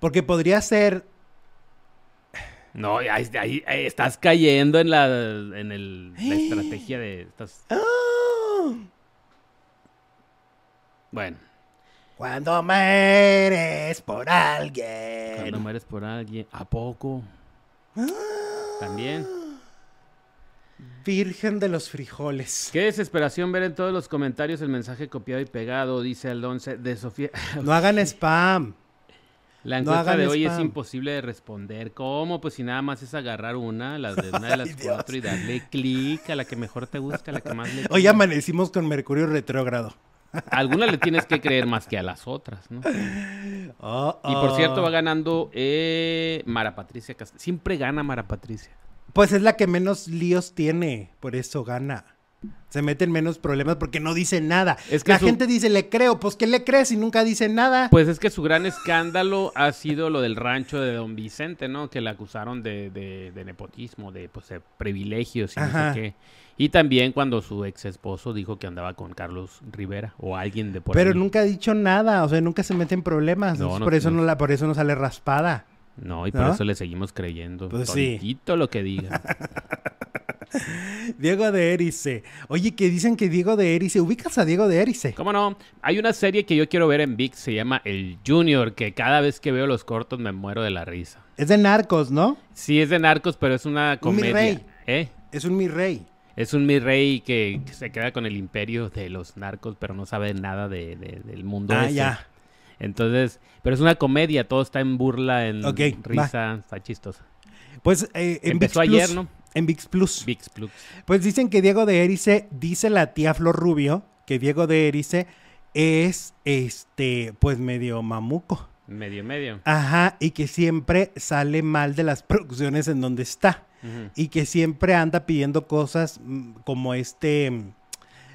Porque podría ser. No, ahí, ahí- ahí estás cayendo en la, en el- la estrategia de... Estás... ¡Ah! Bueno, Cuando mueres por alguien. cuando mueres por alguien, ¿a poco? También. Virgen de los frijoles. Qué desesperación ver en todos los comentarios el mensaje copiado y pegado, dice el 11 de Sofía. No hagan spam. La encuesta de hoy es imposible de responder. ¿Cómo? Pues si nada más es agarrar una, la de una de (laughs) las Ay, Dios. cuatro y darle clic a la que mejor te guste, a la que más le Hoy amanecimos con Mercurio retrógrado. A algunas le tienes que creer más que a las otras, ¿no? Oh, Y por cierto va ganando eh, Mara Patricia Cast- Siempre gana Mara Patricia. Pues es la que menos líos tiene. Por eso gana. Se meten menos problemas porque no dice nada. Es que la su- gente dice, le creo. Pues, ¿qué le crees y nunca dice nada? Pues es que su gran escándalo ha sido lo del rancho de Don Vicente, ¿no? Que la acusaron de, de- de nepotismo, de pues, de privilegios y Ajá. no sé qué. Y también cuando su ex esposo dijo que andaba con Carlos Rivera o alguien de por Pero ahí. nunca ha dicho nada. O sea, nunca se mete en problemas. No, por, eso no- la, por eso no sale raspada. No, y por ¿No? eso le seguimos creyendo. Pues sí. Lo que diga. (laughs) (laughs) Diego de Erice. Oye, que dicen que Diego de Erice. ¿Ubicas a Diego de Erice? ¿Cómo no? Hay una serie que yo quiero ver en VIX, se llama El Junior, que cada vez que veo los cortos me muero de la risa. Es de narcos, ¿no? Sí, es de narcos, pero es una Un mi comedia. rey. ¿Eh? Es un mi rey. Es un mi rey que, que se queda con el imperio de los narcos, pero no sabe nada de- de- del mundo Ah, ese. ya. Entonces, pero es una comedia, todo está en burla, en risa, está chistosa. Pues eh, en Empezó VIX ayer, ¿no? En VIX Plus. VIX Plus. Pues dicen que Diego de Erice, dice la tía Flor Rubio, que Diego de Erice es, este, pues medio mamuco. Medio, medio. Ajá, y que siempre sale mal de las (laughs) producciones en donde está. Y que siempre anda pidiendo cosas mm, como este,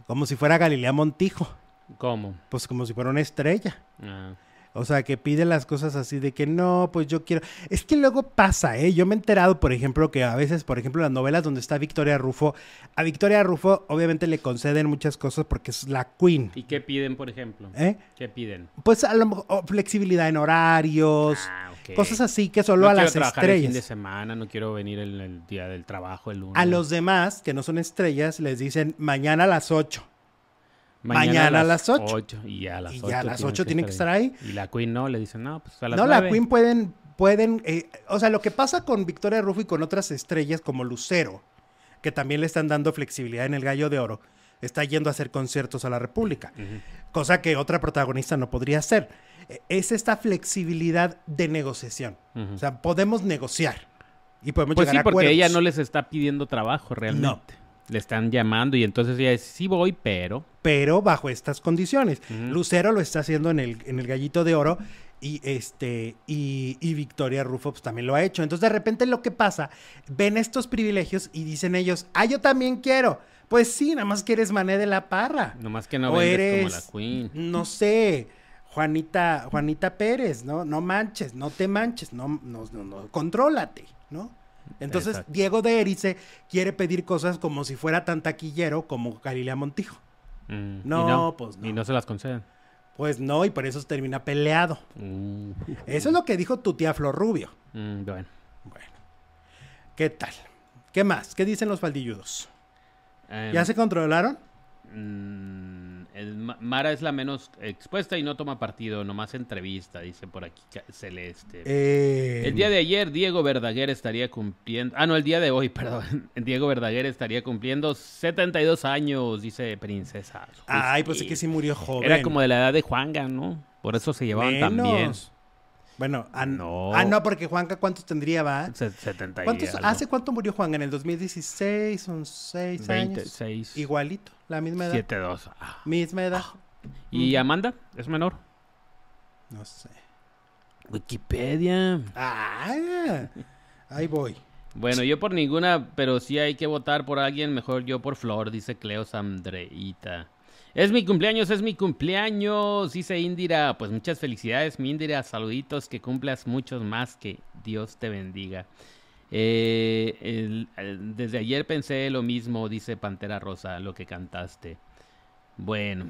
como si fuera Galilea Montijo. ¿Cómo? Pues como si fuera una estrella. Ah. O sea, que pide las cosas así de que no, pues yo quiero. Es que luego pasa, ¿eh? Yo me he enterado, por ejemplo, que a veces, por ejemplo, las novelas donde está Victoria Rufo, a Victoria Rufo obviamente le conceden muchas cosas porque es la queen, ¿Y qué piden, por ejemplo? ¿eh? ¿Qué piden? Pues a lo mejor oh, flexibilidad en horarios, Ah, cosas así que solo no a quiero las trabajar el fin de estrellas. semana, no quiero venir el, el día del trabajo, el lunes. A los demás, que no son estrellas, les dicen mañana a las 8. Mañana a las ocho. ocho, Y ya a las Y 8. ya a las ocho tienen que estar ahí. Y la Queen no, le dicen, no, pues a las No, la. Queen pueden, pueden, eh, o sea, lo que pasa con Victoria Rufo y con otras estrellas como Lucero, que también le están dando flexibilidad en el Gallo de Oro, está yendo a hacer conciertos a la República, cosa que otra protagonista no podría hacer. Eh, Es esta flexibilidad de negociación. O sea, podemos negociar y podemos Pues sí, a porque acuerdos. ella no les está pidiendo trabajo realmente. Le están llamando y entonces ella dice, sí voy, pero... pero bajo estas condiciones. Lucero lo está haciendo en el, en el Gallito de Oro y este y, y Victoria Rufo pues, también lo ha hecho. Entonces de repente lo que pasa, ven estos privilegios y dicen ellos, ah, yo también quiero. Pues sí, nada más que eres Mané de la Parra. Nomás que no o eres, como la Queen. no sé, Juanita, Juanita Pérez, ¿no? No manches, no te manches, no, no, no, no, contrólate, ¿no? Entonces, Exacto. Diego de Erice quiere pedir cosas como si fuera tan taquillero como Galilea Montijo. Mm, y No, pues Y no. no se las conceden. Pues no, y por eso termina peleado. Mm, Eso es lo que dijo tu tía Flor Rubio. mm, bueno. Bueno, ¿qué tal? ¿Qué más? ¿Qué dicen los faldilludos? Em, ¿Ya se controlaron? El Mara es la menos expuesta y no toma partido, nomás entrevista, dice por aquí Celeste. Eh, El día de ayer Diego Verdaguer estaría cumpliendo... Ah, no, el día de hoy, (laughs) perdón. Diego Verdaguer estaría cumpliendo 72 años, dice Princesa. Ay, pues es que sí murió joven. Era como de la edad de Juanga, ¿no? Por eso se llevaban tan bien. Bueno, ah, No. Ah, no, porque Juanca, ¿cuántos tendría, va? Se- 70 y ¿Cuántos, algo. ¿Hace cuánto murió Juan? En el 2016, son 6 años. 26. Igualito, la misma edad. 72. Ah. Misma edad. ¿Y Amanda? ¿Es menor? No sé. Wikipedia. Ah, ahí voy. Bueno, yo por ninguna, pero si hay que votar por alguien, mejor yo por Flor, dice Cleo Sandreita. Es mi cumpleaños, es mi cumpleaños, dice Indira. Pues muchas felicidades, mi Indira. Saluditos, que cumplas muchos más, que Dios te bendiga. Eh, el- el- desde ayer pensé lo mismo, dice Pantera Rosa, lo que cantaste. Bueno,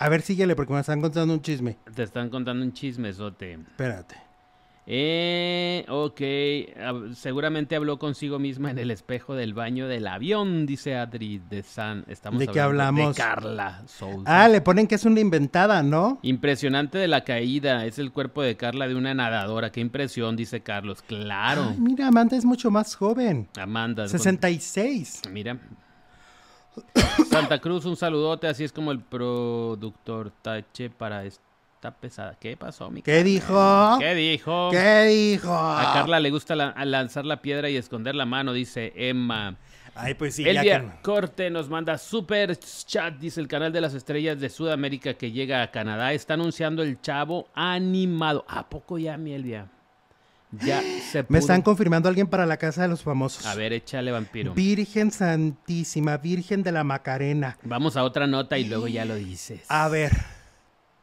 A ver, síguele porque me están contando un chisme. te están contando un chismesote. Espérate. Eh, ok. Seguramente habló consigo misma en el espejo del baño del avión, dice Adri de San. Estamos ¿De qué hablamos? De Carla Sousa. Ah, le ponen que es una inventada, ¿no? Impresionante de la caída. Es el cuerpo de Carla de una nadadora. Qué impresión, dice Carlos. Claro. Ay, mira, Amanda es mucho más joven. Amanda. con- 66. Mira. (coughs) Santa Cruz, un saludote. Así es como el productor Tache para esta pesada. ¿Qué pasó, mi ¿Qué dijo? ¿Qué dijo? ¿Qué dijo? A Carla le gusta la- lanzar la piedra y esconder la mano, dice Emma. Ay, pues sí, ya Elvia que... Corte nos manda super chat, dice el canal de las estrellas de Sudamérica que llega a Canadá. Está anunciando el chavo animado. ¿A poco ya, mi Elvia? Ya (gasps) se Me pudo. están confirmando alguien para la casa de los famosos. A ver, échale vampiro. Virgen Santísima, Virgen de la Macarena. Vamos a otra nota y luego ya lo dices. A ver,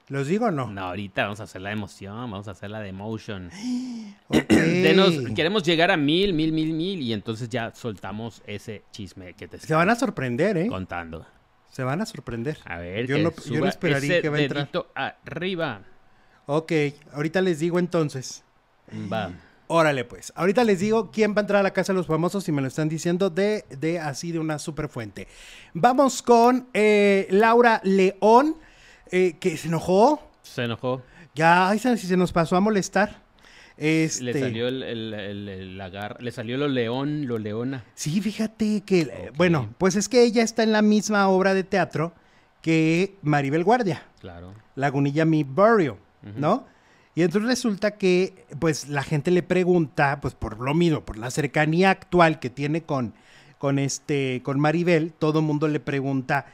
¿los digo o no? No, ahorita vamos a hacer la emoción, vamos a hacer la de emotion. (gasps) (gasps) Denos, queremos llegar a mil, mil, mil, mil y entonces ya soltamos ese chisme que te Se van a sorprender, ¿eh? contando. Se van a sorprender. A ver, Yo no- yo no esperaría ese que va a entrar. arriba. Ok, ahorita les digo entonces. Va. Órale, pues. Ahorita les digo quién va a entrar a la casa de los famosos y me lo están diciendo de, de así de una super fuente. Vamos con eh, Laura León, eh, que se enojó. Se enojó. Ya, ay, ¿sabes si se nos pasó a molestar? Este, Le salió el, el- el- el agar- le salió lo león, lo leona. Sí, fíjate que, bueno, pues es que ella está en la misma obra de teatro que Maribel Guardia, Claro. Lagunilla Mi Burial, ¿no? Y entonces resulta que, pues, la gente le pregunta, pues, por lo mismo, por la cercanía actual que tiene con, con este, con Maribel, todo el mundo le pregunta,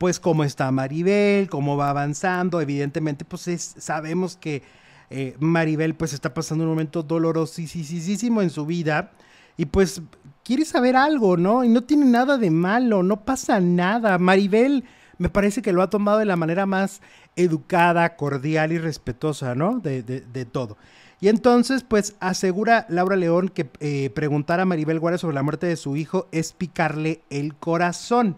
pues, cómo está Maribel, cómo va avanzando. Evidentemente, pues, es- sabemos que eh, Maribel, pues, está pasando un momento dolorosísimo en su vida y, pues, quiere saber algo, ¿no? Y no tiene nada de malo, no pasa nada. Maribel me parece que lo ha tomado de la manera más educada, cordial y respetuosa, ¿no? De, de- de todo. Y entonces, pues asegura Laura León que eh, preguntar a Maribel Guardia sobre la muerte de su hijo es picarle el corazón.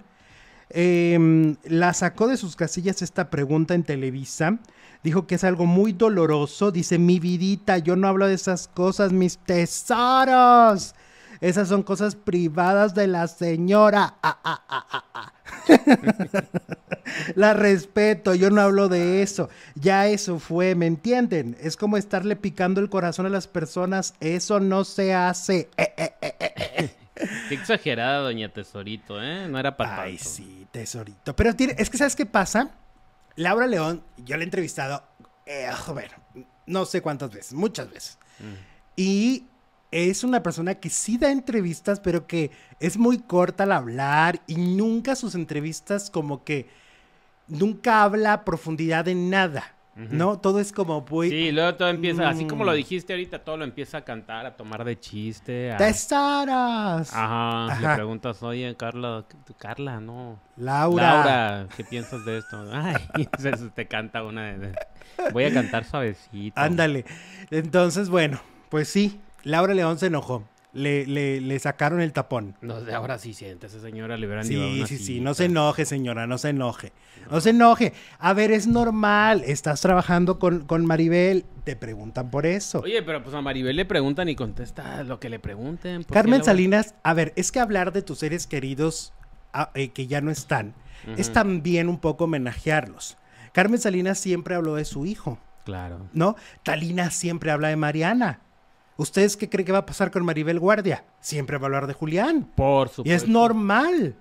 Em, la sacó de sus casillas esta pregunta en Televisa. Dijo que es algo muy doloroso. Dice, mi vidita, yo no hablo de esas cosas, mis tesoros. Esas son cosas privadas de la señora. Ah, ah, ah, (laughs) la respeto, yo no hablo de eso. Ya eso fue, ¿me entienden? Es como estarle picando el corazón a las personas. Eso no se hace. Eh, eh, eh, eh, eh. Qué exagerada, doña Tesorito, ¿eh? No era para Ay, tanto. sí, tesorito. Pero tiene, es que ¿sabes qué pasa? Laura León, yo la he entrevistado, eh, bueno, no sé cuántas veces, muchas veces. Y es una persona que sí da entrevistas, pero que es muy corta al hablar y nunca sus entrevistas como que nunca habla a profundidad en nada, ¿no? Todo es como muy... Sí, luego todo empieza, así como lo Mm. dijiste ahorita, todo lo empieza a cantar, a tomar de chiste. a- ¡Tesoros! Ajá, le Ajá. preguntas, oye, Carla, ¿qué- Carla, no. Laura. Laura, ¿qué piensas de esto? (laughs) Ay, se- se te canta una de- Voy a cantar suavecito. Ándale. Entonces, bueno, pues sí, Laura León se enojó. Le, le, le sacaron el tapón. No, ahora sí siente, esa señora le hubieran Sí, sí, sí, no se enoje, señora, no se enoje. No se enoje. A ver, es normal, estás trabajando con, con Maribel, te preguntan por eso. Oye, pero pues a Maribel le preguntan y contesta lo que le pregunten. ¿por qué Carmen? Salinas, a ver, es que hablar de tus seres queridos eh, que ya no están, es también un poco homenajearlos. Carmen Salinas siempre habló de su hijo, Claro. ¿no? Talina siempre habla de Mariana. ¿Ustedes qué creen que va a pasar con Maribel Guardia? Siempre va a hablar de Julián. Por Y supuesto. es normal.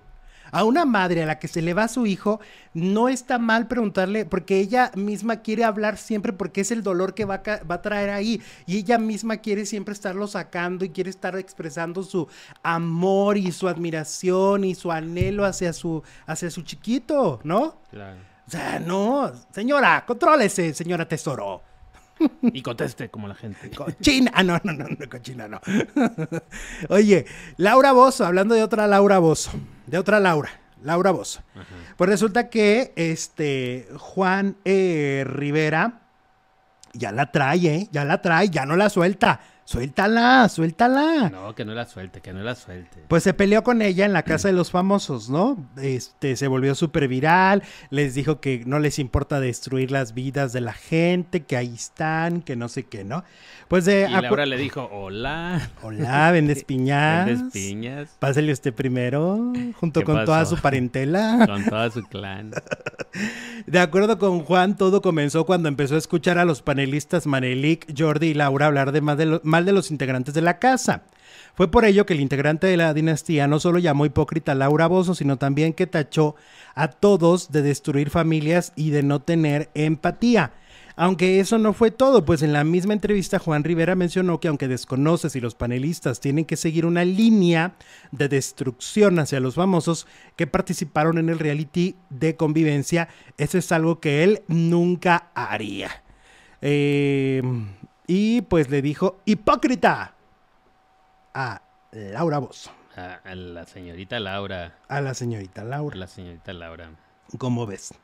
A una madre a la que se le va a su hijo, no está mal preguntarle, porque ella misma quiere hablar siempre, porque es el dolor que va a, ca- va a traer ahí. Y ella misma quiere siempre estarlo sacando y quiere estar expresando su amor y su admiración y su anhelo hacia su, hacia su chiquito, ¿no? Claro. O sea, no, señora, contrólese, señora tesoro. Y conteste como la gente. Cochina. Ah, no, no, no, no, cochina, no. (laughs) Oye, Laura Bozo, hablando de otra Laura Bozo, de otra Laura, Laura Bozo. Pues resulta que este Juan eh, Rivera ya la trae, ¿eh? Ya la trae, ya no la suelta. Suéltala, suéltala. No, que no la suelte, que no la suelte. Pues se peleó con ella en la casa de los famosos, ¿no? Este se volvió súper viral, les dijo que no les importa destruir las vidas de la gente, que ahí están, que no sé qué, ¿no? Pues de Y Laura le dijo, hola. Hola, vendes (laughs) piñas. ¿Vendes piñas? Pásale usted primero, junto ¿Qué con toda su parentela. (laughs) Con todo su clan. De acuerdo con Juan, todo comenzó cuando empezó a escuchar a los panelistas Manelik, Jordi y Laura hablar de más de lo- mal de los integrantes de la casa. Fue por ello que el integrante de la dinastía no solo llamó hipócrita a Laura Bozo, sino también que tachó a todos de destruir familias y de no tener empatía. Aunque eso no fue todo, pues en la misma entrevista Juan Rivera mencionó que aunque desconoce si los panelistas tienen que seguir una línea de destrucción hacia los famosos que participaron en el reality de convivencia, eso es algo que él nunca haría. Eh, y pues le dijo hipócrita a Laura Bozo, A, a la señorita Laura. a la señorita A Laura. la señorita Laura. ¿Cómo ves?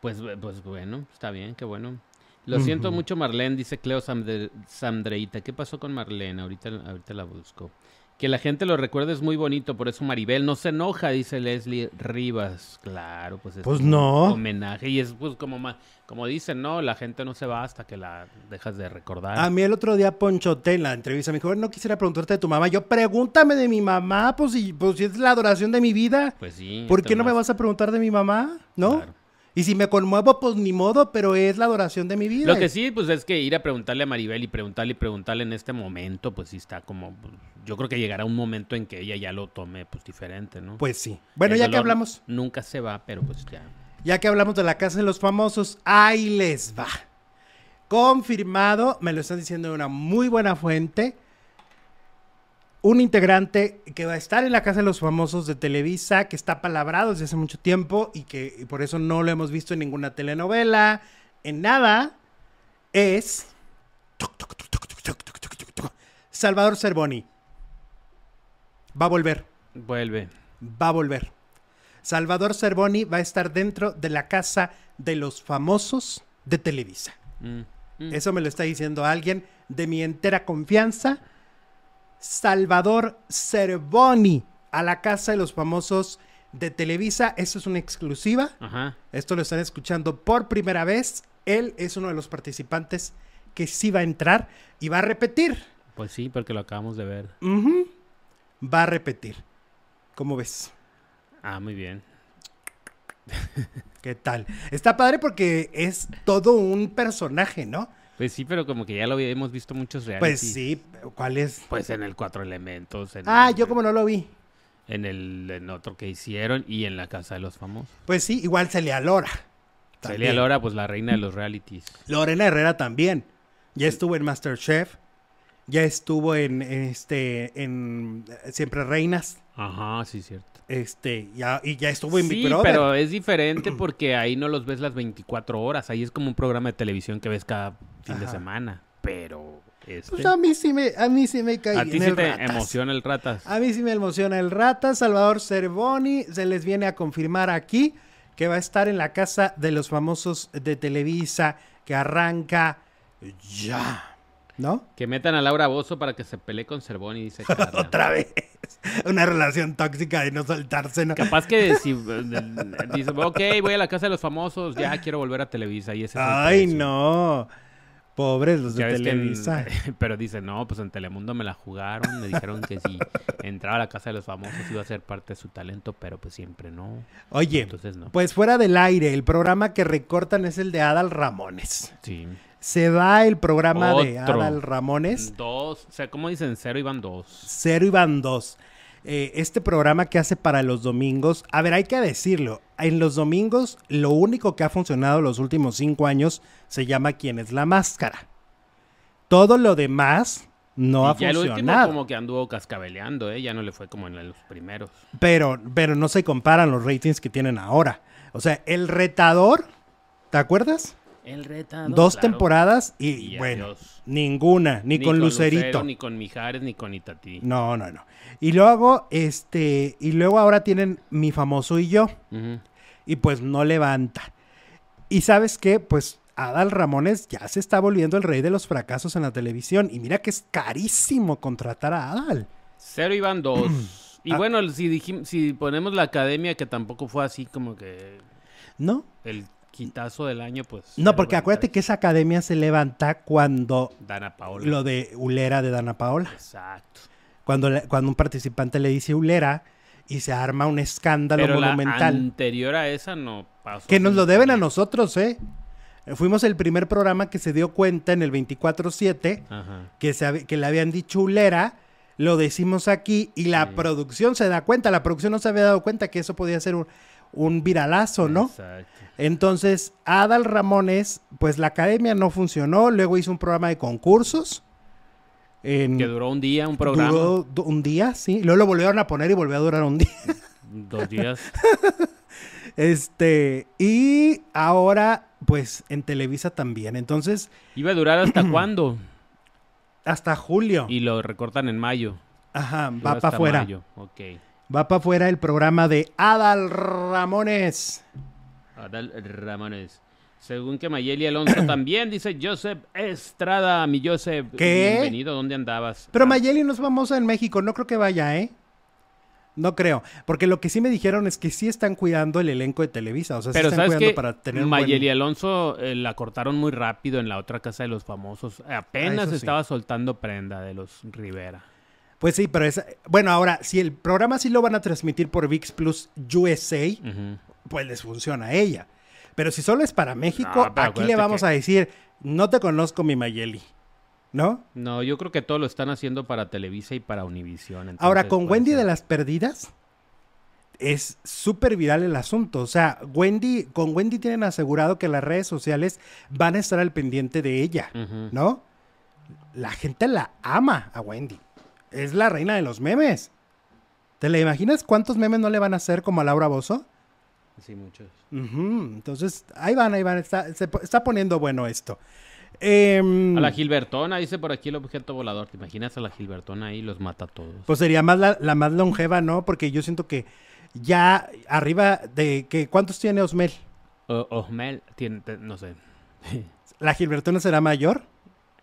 Pues, pues bueno, está bien, qué bueno. Lo siento mucho, Marlene, dice Cleo Sandreita. ¿Qué pasó con Marlene? Ahorita, ahorita la busco. Que la gente lo recuerde es muy bonito, por eso Maribel no se enoja, dice Leslie Rivas. Claro, pues es Pues no. un homenaje. Y es pues como ma- como dicen, no, la gente no se va hasta que la dejas de recordar. A mí el otro día Ponchote en la entrevista me dijo, no quisiera preguntarte de tu mamá. Yo, pregúntame de mi mamá, pues si, pues, si es la adoración de mi vida. pues sí. ¿Por qué no me más- vas a preguntar de mi mamá? ¿no? Claro. Y si me conmuevo, pues ni modo, pero es la adoración de mi vida. Lo que sí, pues es que ir a preguntarle a Maribel y preguntarle y preguntarle en este momento, pues sí está como... pues, yo creo que llegará un momento en que ella ya lo tome pues diferente, ¿no? Pues sí. Bueno, El ya que hablamos, Nunca se va, pero pues ya. ya que hablamos de la casa de los famosos, ahí les va. Confirmado, me lo están diciendo de una muy buena fuente. Un integrante que va a estar en la casa de los famosos de Televisa, que está palabrado desde hace mucho tiempo y que y por eso no lo hemos visto en ninguna telenovela, en nada, es Salvador Cervoni. Va a volver. Vuelve. va a volver. Salvador Cervoni va a estar dentro de la casa de los famosos de Televisa. Mm, mm. Eso me lo está diciendo alguien de mi entera confianza. Salvador Cervoni a la casa de los famosos de Televisa. Eso es una exclusiva. Ajá. Esto lo están escuchando por primera vez. Él es uno de los participantes que sí va a entrar y va a repetir. Pues sí, porque lo acabamos de ver. Va a repetir. ¿Cómo ves? Ah, muy bien. ¿Qué tal? Está padre porque es todo un personaje, ¿no? Pues sí, pero como que ya lo habíamos visto muchos reality. Pues sí, ¿cuál es? Pues en el Cuatro Elementos. En Ah, el- yo como no lo vi. En el en otro que hicieron y en la Casa de los Famosos. Pues sí, igual Celia Lora. Celia También. Lora, pues la reina de los realities. Lorena Herrera también. Ya estuvo en Masterchef. Ya estuvo en, en este en Siempre Reinas. Ajá, sí, cierto. Este, ya, y ya estuvo en Big Sí, Brother. pero es diferente (clears throat) porque ahí no los ves las 24 horas. Ahí es como un programa de televisión que ves cada fin de semana. Pero este, Pues a mí sí me, a mí sí me cae a ti bien sí el te Ratas. emociona el ratas. A mí sí me emociona el Rata. Salvador Cervoni se les viene a confirmar aquí que va a estar en la casa de los famosos de Televisa que arranca ya. ¿No? Que metan a Laura Bozo para que se pelee con Cervoni, dice (laughs) Carla. Otra vez. Una relación tóxica de no soltarse, ¿no? Capaz que si eh, dice, ok, voy a la casa de los famosos, ya quiero volver a Televisa y ese Ay, no. Pobres los de en- Televisa. (laughs) pero dice, no, pues en Telemundo me la jugaron. Me dijeron que si entraba a la casa de los famosos iba a ser parte de su talento, pero pues siempre no. Oye, Entonces no. pues fuera del aire, el programa que recortan es el de Adal Ramones. Sí. Se va el programa de. Adal Ramones. Dos, o sea, ¿cómo dicen? Cero iban dos. Cero y van dos. Eh, este programa que hace para los domingos, a ver, hay que decirlo, en los domingos lo único que ha funcionado los últimos cinco años se llama ¿Quién es la máscara? Todo lo demás no Y ha ya el último funcionado. como que anduvo cascabeleando, ¿eh? Ya no le fue como en los primeros. Pero, pero no se comparan los ratings que tienen ahora. O sea, el retador, ¿te acuerdas? El retador. Dos claro. temporadas y, Y bueno, adiós. ninguna, ni, con, Lucerito. Lucero, ni con Mijares, ni con Itatí. No, no, no. Y luego, este, y luego ahora tienen mi famoso y yo. Y pues no levanta. Y sabes qué, pues Adal Ramones ya se está volviendo el rey de los fracasos en la televisión. Y mira que es carísimo contratar a Adal. Cero iban dos. (clears throat) y Ah. bueno, si, dijim- si ponemos la academia, que tampoco fue así como que ¿No? el quitazo del año, pues. No, porque acuérdate que esa academia se levanta cuando Dana Paola. lo de Ulera de Dana Paola. Exacto. Cuando, le- cuando un participante le dice Ulera y se arma un escándalo Pero la monumental. anterior a esa no pasó. Que nos lo deben a nosotros, ¿eh? Fuimos el primer programa que se dio cuenta en el 24-7 Ajá. que, se que le habían dicho Ulera, lo decimos aquí y la Sí. producción se da cuenta, la producción no se había dado cuenta que eso podía ser un, un viralazo, ¿no? Exacto. Entonces, Adal Ramones, pues la academia no funcionó, luego hizo un programa de concursos. En, Que duró un día, un programa. duró du- un día, sí, luego lo volvieron a poner y volvió a durar un día. (laughs) Dos días. (laughs) Este, y ahora, pues en Televisa también. Entonces, Iba a durar hasta (clears throat) cuándo. hasta julio. Y lo recortan en mayo. Ajá, Dura va para afuera. mayo. Ok. Va para afuera el programa de Adal Ramones. Adal Ramones. Según que Mayeli Alonso (clears throat) también dice Joseph Estrada, mi Joseph. ¿Qué? Bienvenido, ¿dónde andabas? Pero Ah, Mayeli no es famosa en México, no creo que vaya, ¿eh? No creo, porque lo que sí me dijeron es que sí están cuidando el elenco de Televisa, o sea, sí Pero están sabes cuidando que para tener un buen- Mayeli Alonso eh, la cortaron muy rápido en la otra casa de los famosos. Apenas Ah, sí. estaba soltando prenda de los Rivera. Pues sí, pero es... Bueno, ahora, si el programa sí lo van a transmitir por VIX Plus USA, pues les funciona a ella. Pero si solo es para México, No, aquí le vamos que- a decir, no te conozco mi Mayeli, ¿no? No, yo creo que todo lo están haciendo para Televisa y para Univisión. Ahora, con Wendy ser. de las Perdidas, es súper viral el asunto. O sea, Wendy, con Wendy tienen asegurado que las redes sociales van a estar al pendiente de ella. ¿no? La gente la ama a Wendy. Es la reina de los memes. ¿Te la imaginas cuántos memes no le van a hacer como a Laura Bozo? Sí, muchos. Entonces, ahí van, ahí van. Está, se está poniendo bueno esto. Em, A la Gilbertona, dice por aquí el objeto volador. ¿Te imaginas a la Gilbertona ahí? Los mata a todos. Pues sería más la, la más longeva, ¿no? Porque yo siento que ya arriba de que ¿cuántos tiene Osmel? O- Osmel tiene, no sé. ¿La Gilbertona será mayor?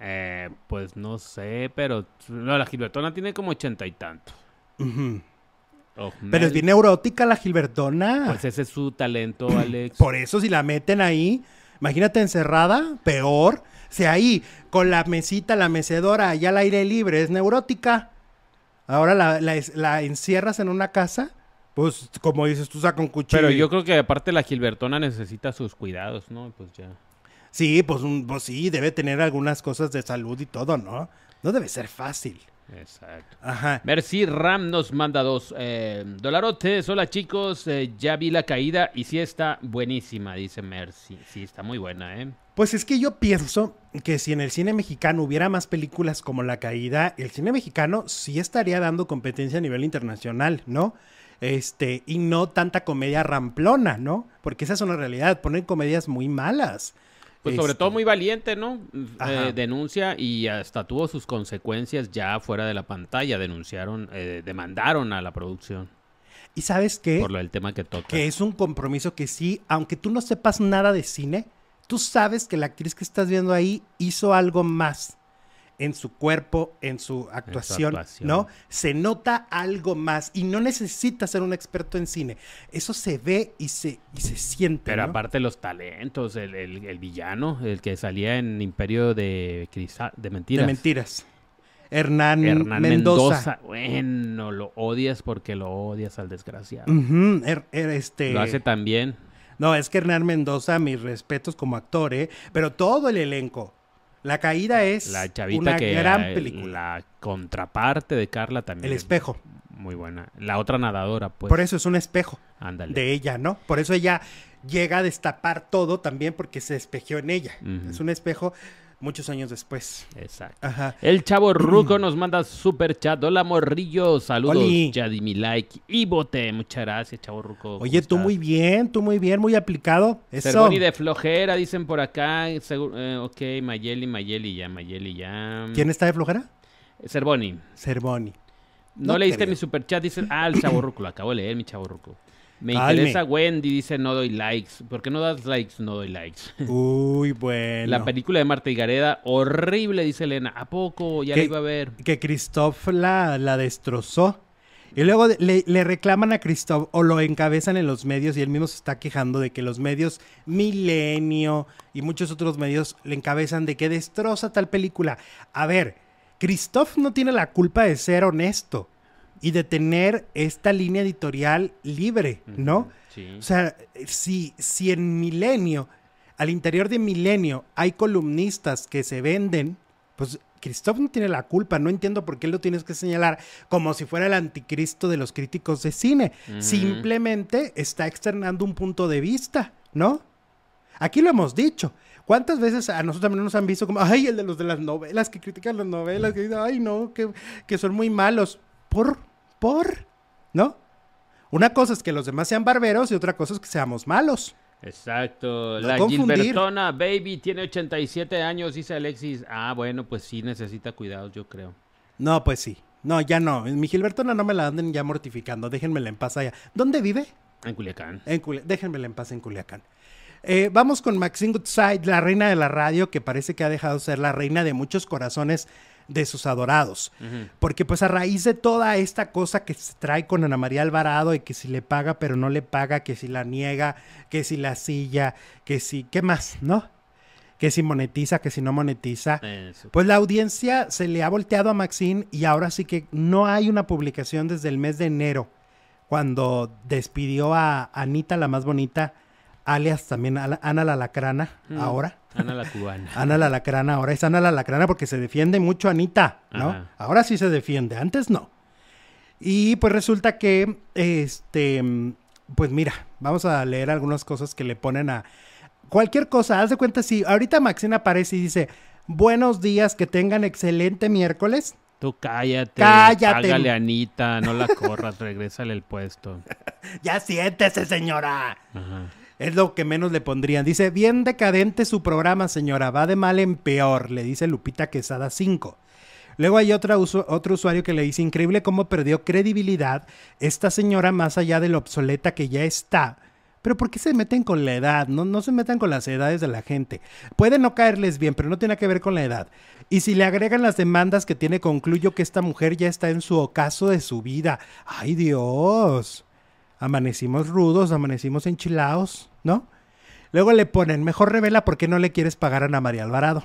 Eh, pues no sé, pero no, la Gilbertona tiene como ochenta y tantos. Osmel, Pero es bien neurótica la Gilbertona. Pues ese es su talento, (clears throat) Alex. Por eso si la meten ahí, imagínate encerrada, peor. Si ahí con la mesita, la mecedora, allá al aire libre, es neurótica. Ahora la, la encierras en una casa, pues como dices, tú saca un cuchillo. Pero yo creo que aparte la Gilbertona necesita sus cuidados, ¿no? Pues ya. Sí, pues, un- pues sí, debe tener algunas cosas de salud y todo, ¿no? No debe ser fácil. Exacto. Ajá. Merci Ram nos manda dos. Eh, dolarotes, hola chicos, eh, ya vi la caída y sí está buenísima, dice Merci. Sí, está muy buena, ¿eh? Pues es que yo pienso que si en el cine mexicano hubiera más películas como La Caída, el cine mexicano sí estaría dando competencia a nivel internacional, ¿no? Este, y no tanta comedia ramplona, ¿no? Porque esa es una realidad, ponen comedias muy malas. Pues sobre Este, todo muy valiente, ¿no? Eh, denuncia y hasta tuvo sus consecuencias ya fuera de la pantalla. Denunciaron, eh, demandaron a la producción ¿Y sabes qué? por lo del tema que toca. Que es un compromiso que sí, aunque tú no sepas nada de cine, tú sabes que la actriz que estás viendo ahí hizo algo más. En su cuerpo, en su actuación, actuación. ¿no? Se nota algo más y no necesita ser un experto en cine. Eso se ve y se, y se siente. Pero ¿no? aparte los talentos, el, el- el villano, el que salía en Imperio de, de Mentiras. de mentiras. Hernán, Hernán Mendoza. Mendoza. Bueno, lo odias porque lo odias al desgraciado. Er- er- este... Lo hace tan bien. No, es que Hernán Mendoza, mis respetos como actor, ¿eh? Pero todo el elenco. La caída es La chavita una que gran película. la contraparte de Carla también. El es espejo. Muy buena. La otra nadadora, pues. Por eso es un espejo Ándale. de ella, ¿no? Por eso ella llega a destapar todo también porque se espejeó en ella. Es un espejo muchos años después. Exacto. Ajá. El chavo (clears throat) Ruco nos manda super chat. Hola, morrillo. Saludos. Oli. Ya di mi like y voté. Muchas gracias, chavo Ruco. Oye, tú muy bien, tú muy bien, muy aplicado. Eso. Cervoni de flojera, dicen por acá. Segu- eh, ok, Mayeli, Mayeli ya, Mayeli ya. ¿Quién está de flojera? Cervoni. Cervoni. No, No leíste creo. mi super chat, dice, ah, el chavo Ruco, lo acabo de leer, mi chavo Ruco. Me Calme. interesa Wendy, dice, no doy likes. ¿Por qué no das likes? No doy likes. (laughs) Uy, bueno. La película de Marta y Gareda, horrible, dice Elena. ¿A poco? Ya la ¿Qué? iba a ver. que Christoph la, la destrozó. Y luego le, le reclaman a Christoph o lo encabezan en los medios y él mismo se está quejando de que los medios Milenio y muchos otros medios le encabezan de que destroza tal película. A ver, Christoph no tiene la culpa de ser honesto y de tener esta línea editorial libre, ¿no? Sí. O sea, si, si en Milenio, al interior de Milenio, hay columnistas que se venden, pues Christoph no tiene la culpa. No entiendo por qué lo tienes que señalar como si fuera el anticristo de los críticos de cine. Simplemente está externando un punto de vista, ¿no? Aquí lo hemos dicho. ¿Cuántas veces a nosotros también nos han visto como, ay, el de los de las novelas, que critican las novelas, que dicen, ay, no, que, que son muy malos? ¿Por? ¿Por? ¿No? Una cosa es que los demás sean barberos y otra cosa es que seamos malos. Exacto. No la confundir. Gilbertona Baby tiene 87 años, dice Alexis. Ah, bueno, pues sí necesita cuidados, yo creo. No, pues sí. No, ya no. En mi Gilbertona no me la anden ya mortificando. Déjenmela en paz allá. ¿Dónde vive? En Culiacán. En Déjenmela en paz en Culiacán. Eh, vamos con Maxine Goodside, la reina de la radio, que parece que ha dejado de ser la reina de muchos corazones de sus adorados. Porque pues a raíz de toda esta cosa que se trae con Ana María Alvarado y que si le paga pero no le paga, que si la niega, que si la silla, que si, ¿qué más? ¿No? Que si monetiza, que si no monetiza. Eso. Pues la audiencia se le ha volteado a Maxine y ahora sí que no hay una publicación desde el mes de enero, cuando despidió a Anita, la más bonita, alias también Ana la Lacrana, Mm. ahora. Ana la cubana. (laughs) Ana la Lacrana, ahora es Ana la Lacrana porque se defiende mucho Anita, ¿no? Ajá. Ahora sí se defiende, antes no. Y pues resulta que, este, pues mira, vamos a leer algunas cosas que le ponen a cualquier cosa. Haz de cuenta si ahorita Maxine aparece y dice, buenos días, que tengan excelente miércoles. Tú cállate. Cállate. Hágale a Anita, no la corras, (laughs) regrésale el puesto. (laughs) Ya siéntese, señora. Ajá. Es lo que menos le pondrían. Dice, bien decadente su programa, señora. Va de mal en peor, le dice Lupita Quesada 5. Luego hay otra otro usuario que le dice, increíble cómo perdió credibilidad esta señora más allá de lo obsoleta que ya está. Pero ¿por qué se meten con la edad? No, no se metan con las edades de la gente. Puede no caerles bien, pero no tiene que ver con la edad. Y si le agregan las demandas que tiene, concluyo que esta mujer ya está en su ocaso de su vida. ¡Ay, Dios! Amanecimos rudos, amanecimos enchilados, ¿no? Luego le ponen, mejor revela por qué no le quieres pagar a Ana María Alvarado.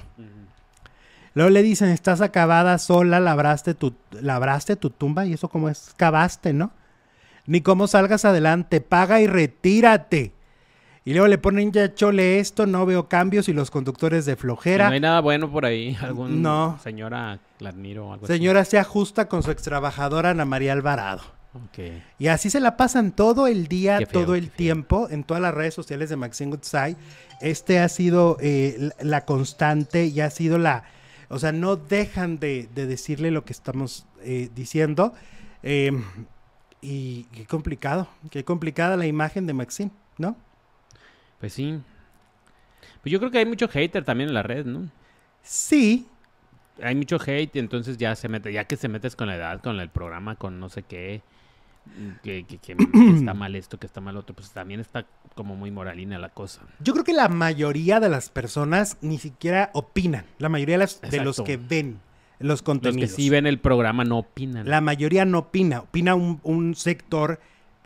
Luego le dicen, estás acabada sola, labraste tu, labraste tu tumba, y eso como es, cavaste, ¿no? Ni cómo salgas adelante, paga y retírate. Y luego le ponen, ya chole esto, no veo cambios y los conductores de flojera. no hay nada bueno por ahí. Algún No. señora la admiro o algo así. Señora, se ajusta con su extrabajadora Ana María Alvarado. Ok. Y así se la pasan todo el día, feo, todo el tiempo, en todas las redes sociales de Maxine Goodside. Este ha sido eh, la, constante y ha sido la... O sea, no dejan de, de decirle lo que estamos eh, diciendo. Eh, y qué complicado, qué complicada la imagen de Maxine, ¿no? Pues sí. Pues yo creo que hay mucho hater también en la red, ¿no? Sí, Hay mucho hate y entonces ya se mete, ya que se metes con la edad, con el programa, con no sé qué, que, que- que- que (clears throat) está mal esto, que está mal otro, pues también está como muy moralina la cosa. yo creo que la mayoría de las personas ni siquiera opinan, la mayoría de, las- de los que ven. los Los contenidos. que sí ven el programa no opinan. La mayoría no opina, opina un, un sector,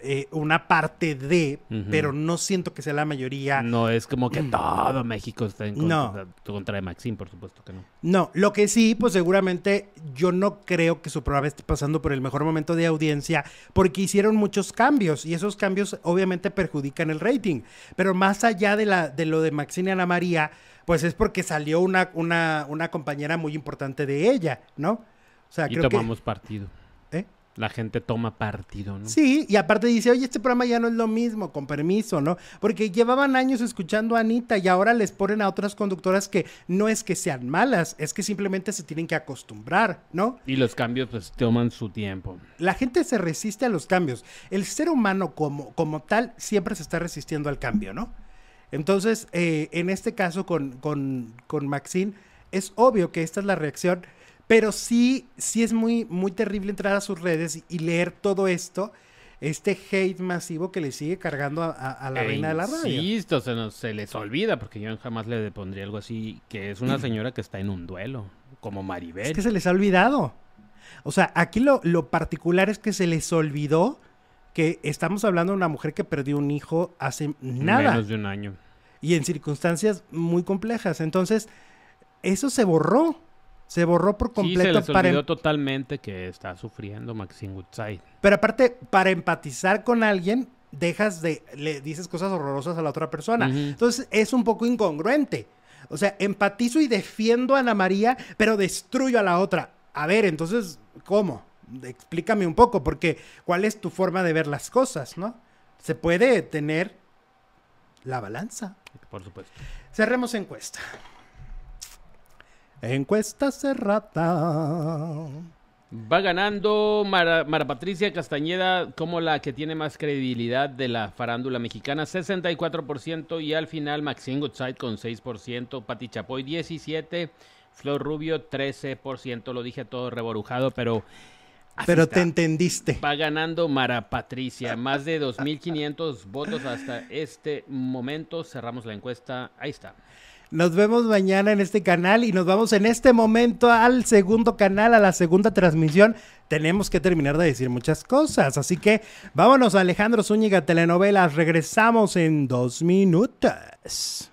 eh, una parte de, pero no siento que sea la mayoría. No es como que todo México está en No. contra, contra de Maxine, por supuesto que no. No, lo que sí, pues seguramente yo no creo que su programa esté pasando por el mejor momento de audiencia porque hicieron muchos cambios y esos cambios obviamente perjudican el rating. Pero más allá de, la, de lo de Maxine y Ana María, pues es porque salió una, una, una compañera muy importante de ella, ¿no? O sea, Y creo tomamos partido. ¿eh? La gente toma partido, ¿no? Sí, y aparte dice, oye, este programa ya no es lo mismo, con permiso, ¿no? Porque llevaban años escuchando a Anita y ahora les ponen a otras conductoras que no es que sean malas, es que simplemente se tienen que acostumbrar, ¿no? Y los cambios pues toman su tiempo. La gente se resiste a los cambios. El ser humano como, como tal siempre se está resistiendo al cambio, ¿no? Entonces, eh, en este caso con, con, con Maxine, es obvio que esta es la reacción, pero sí, sí es muy, muy terrible entrar a sus redes y, leer todo esto, este hate masivo que le sigue cargando a, a- a la E reina de la radio. Insisto, se, nos, se les olvida, porque yo jamás le pondría algo así, que es una (clears throat) señora que está en un duelo, como Maribel. Es que se les ha olvidado. O sea, aquí lo, lo particular es que se les olvidó que estamos hablando de una mujer que perdió un hijo hace nada. Menos de un año. y en circunstancias muy complejas. Entonces, eso se borró. Se borró por Sí, se completo les para em totalmente que está sufriendo Maxine Woodside. pero aparte para empatizar con alguien dejas de le dices cosas horrorosas a la otra persona. Entonces, es un poco incongruente. O sea, empatizo y defiendo a Ana María, pero destruyo a la otra. A ver, entonces, ¿cómo? Explícame un poco porque ¿cuál es tu forma de ver las cosas, no? Se puede tener la balanza. Por supuesto. Cerremos encuesta. Encuesta cerrada. Va ganando Mara, Mara Patricia Castañeda como la que tiene más credibilidad de la farándula mexicana, 64%, y al final Maxine Goodside con 6%, Pati Chapoy 17%, Flor Rubio 13%, lo dije todo reborujado, pero... Pero está. te entendiste. Va ganando Mara Patricia, más de 2.500 votos hasta este momento. Cerramos la encuesta, ahí está. Nos vemos mañana en este canal y nos vamos en este momento al segundo canal, a la segunda transmisión. Tenemos que terminar de decir muchas cosas, así que vámonos a Alejandro Zúñiga Telenovelas. Regresamos en dos minutos.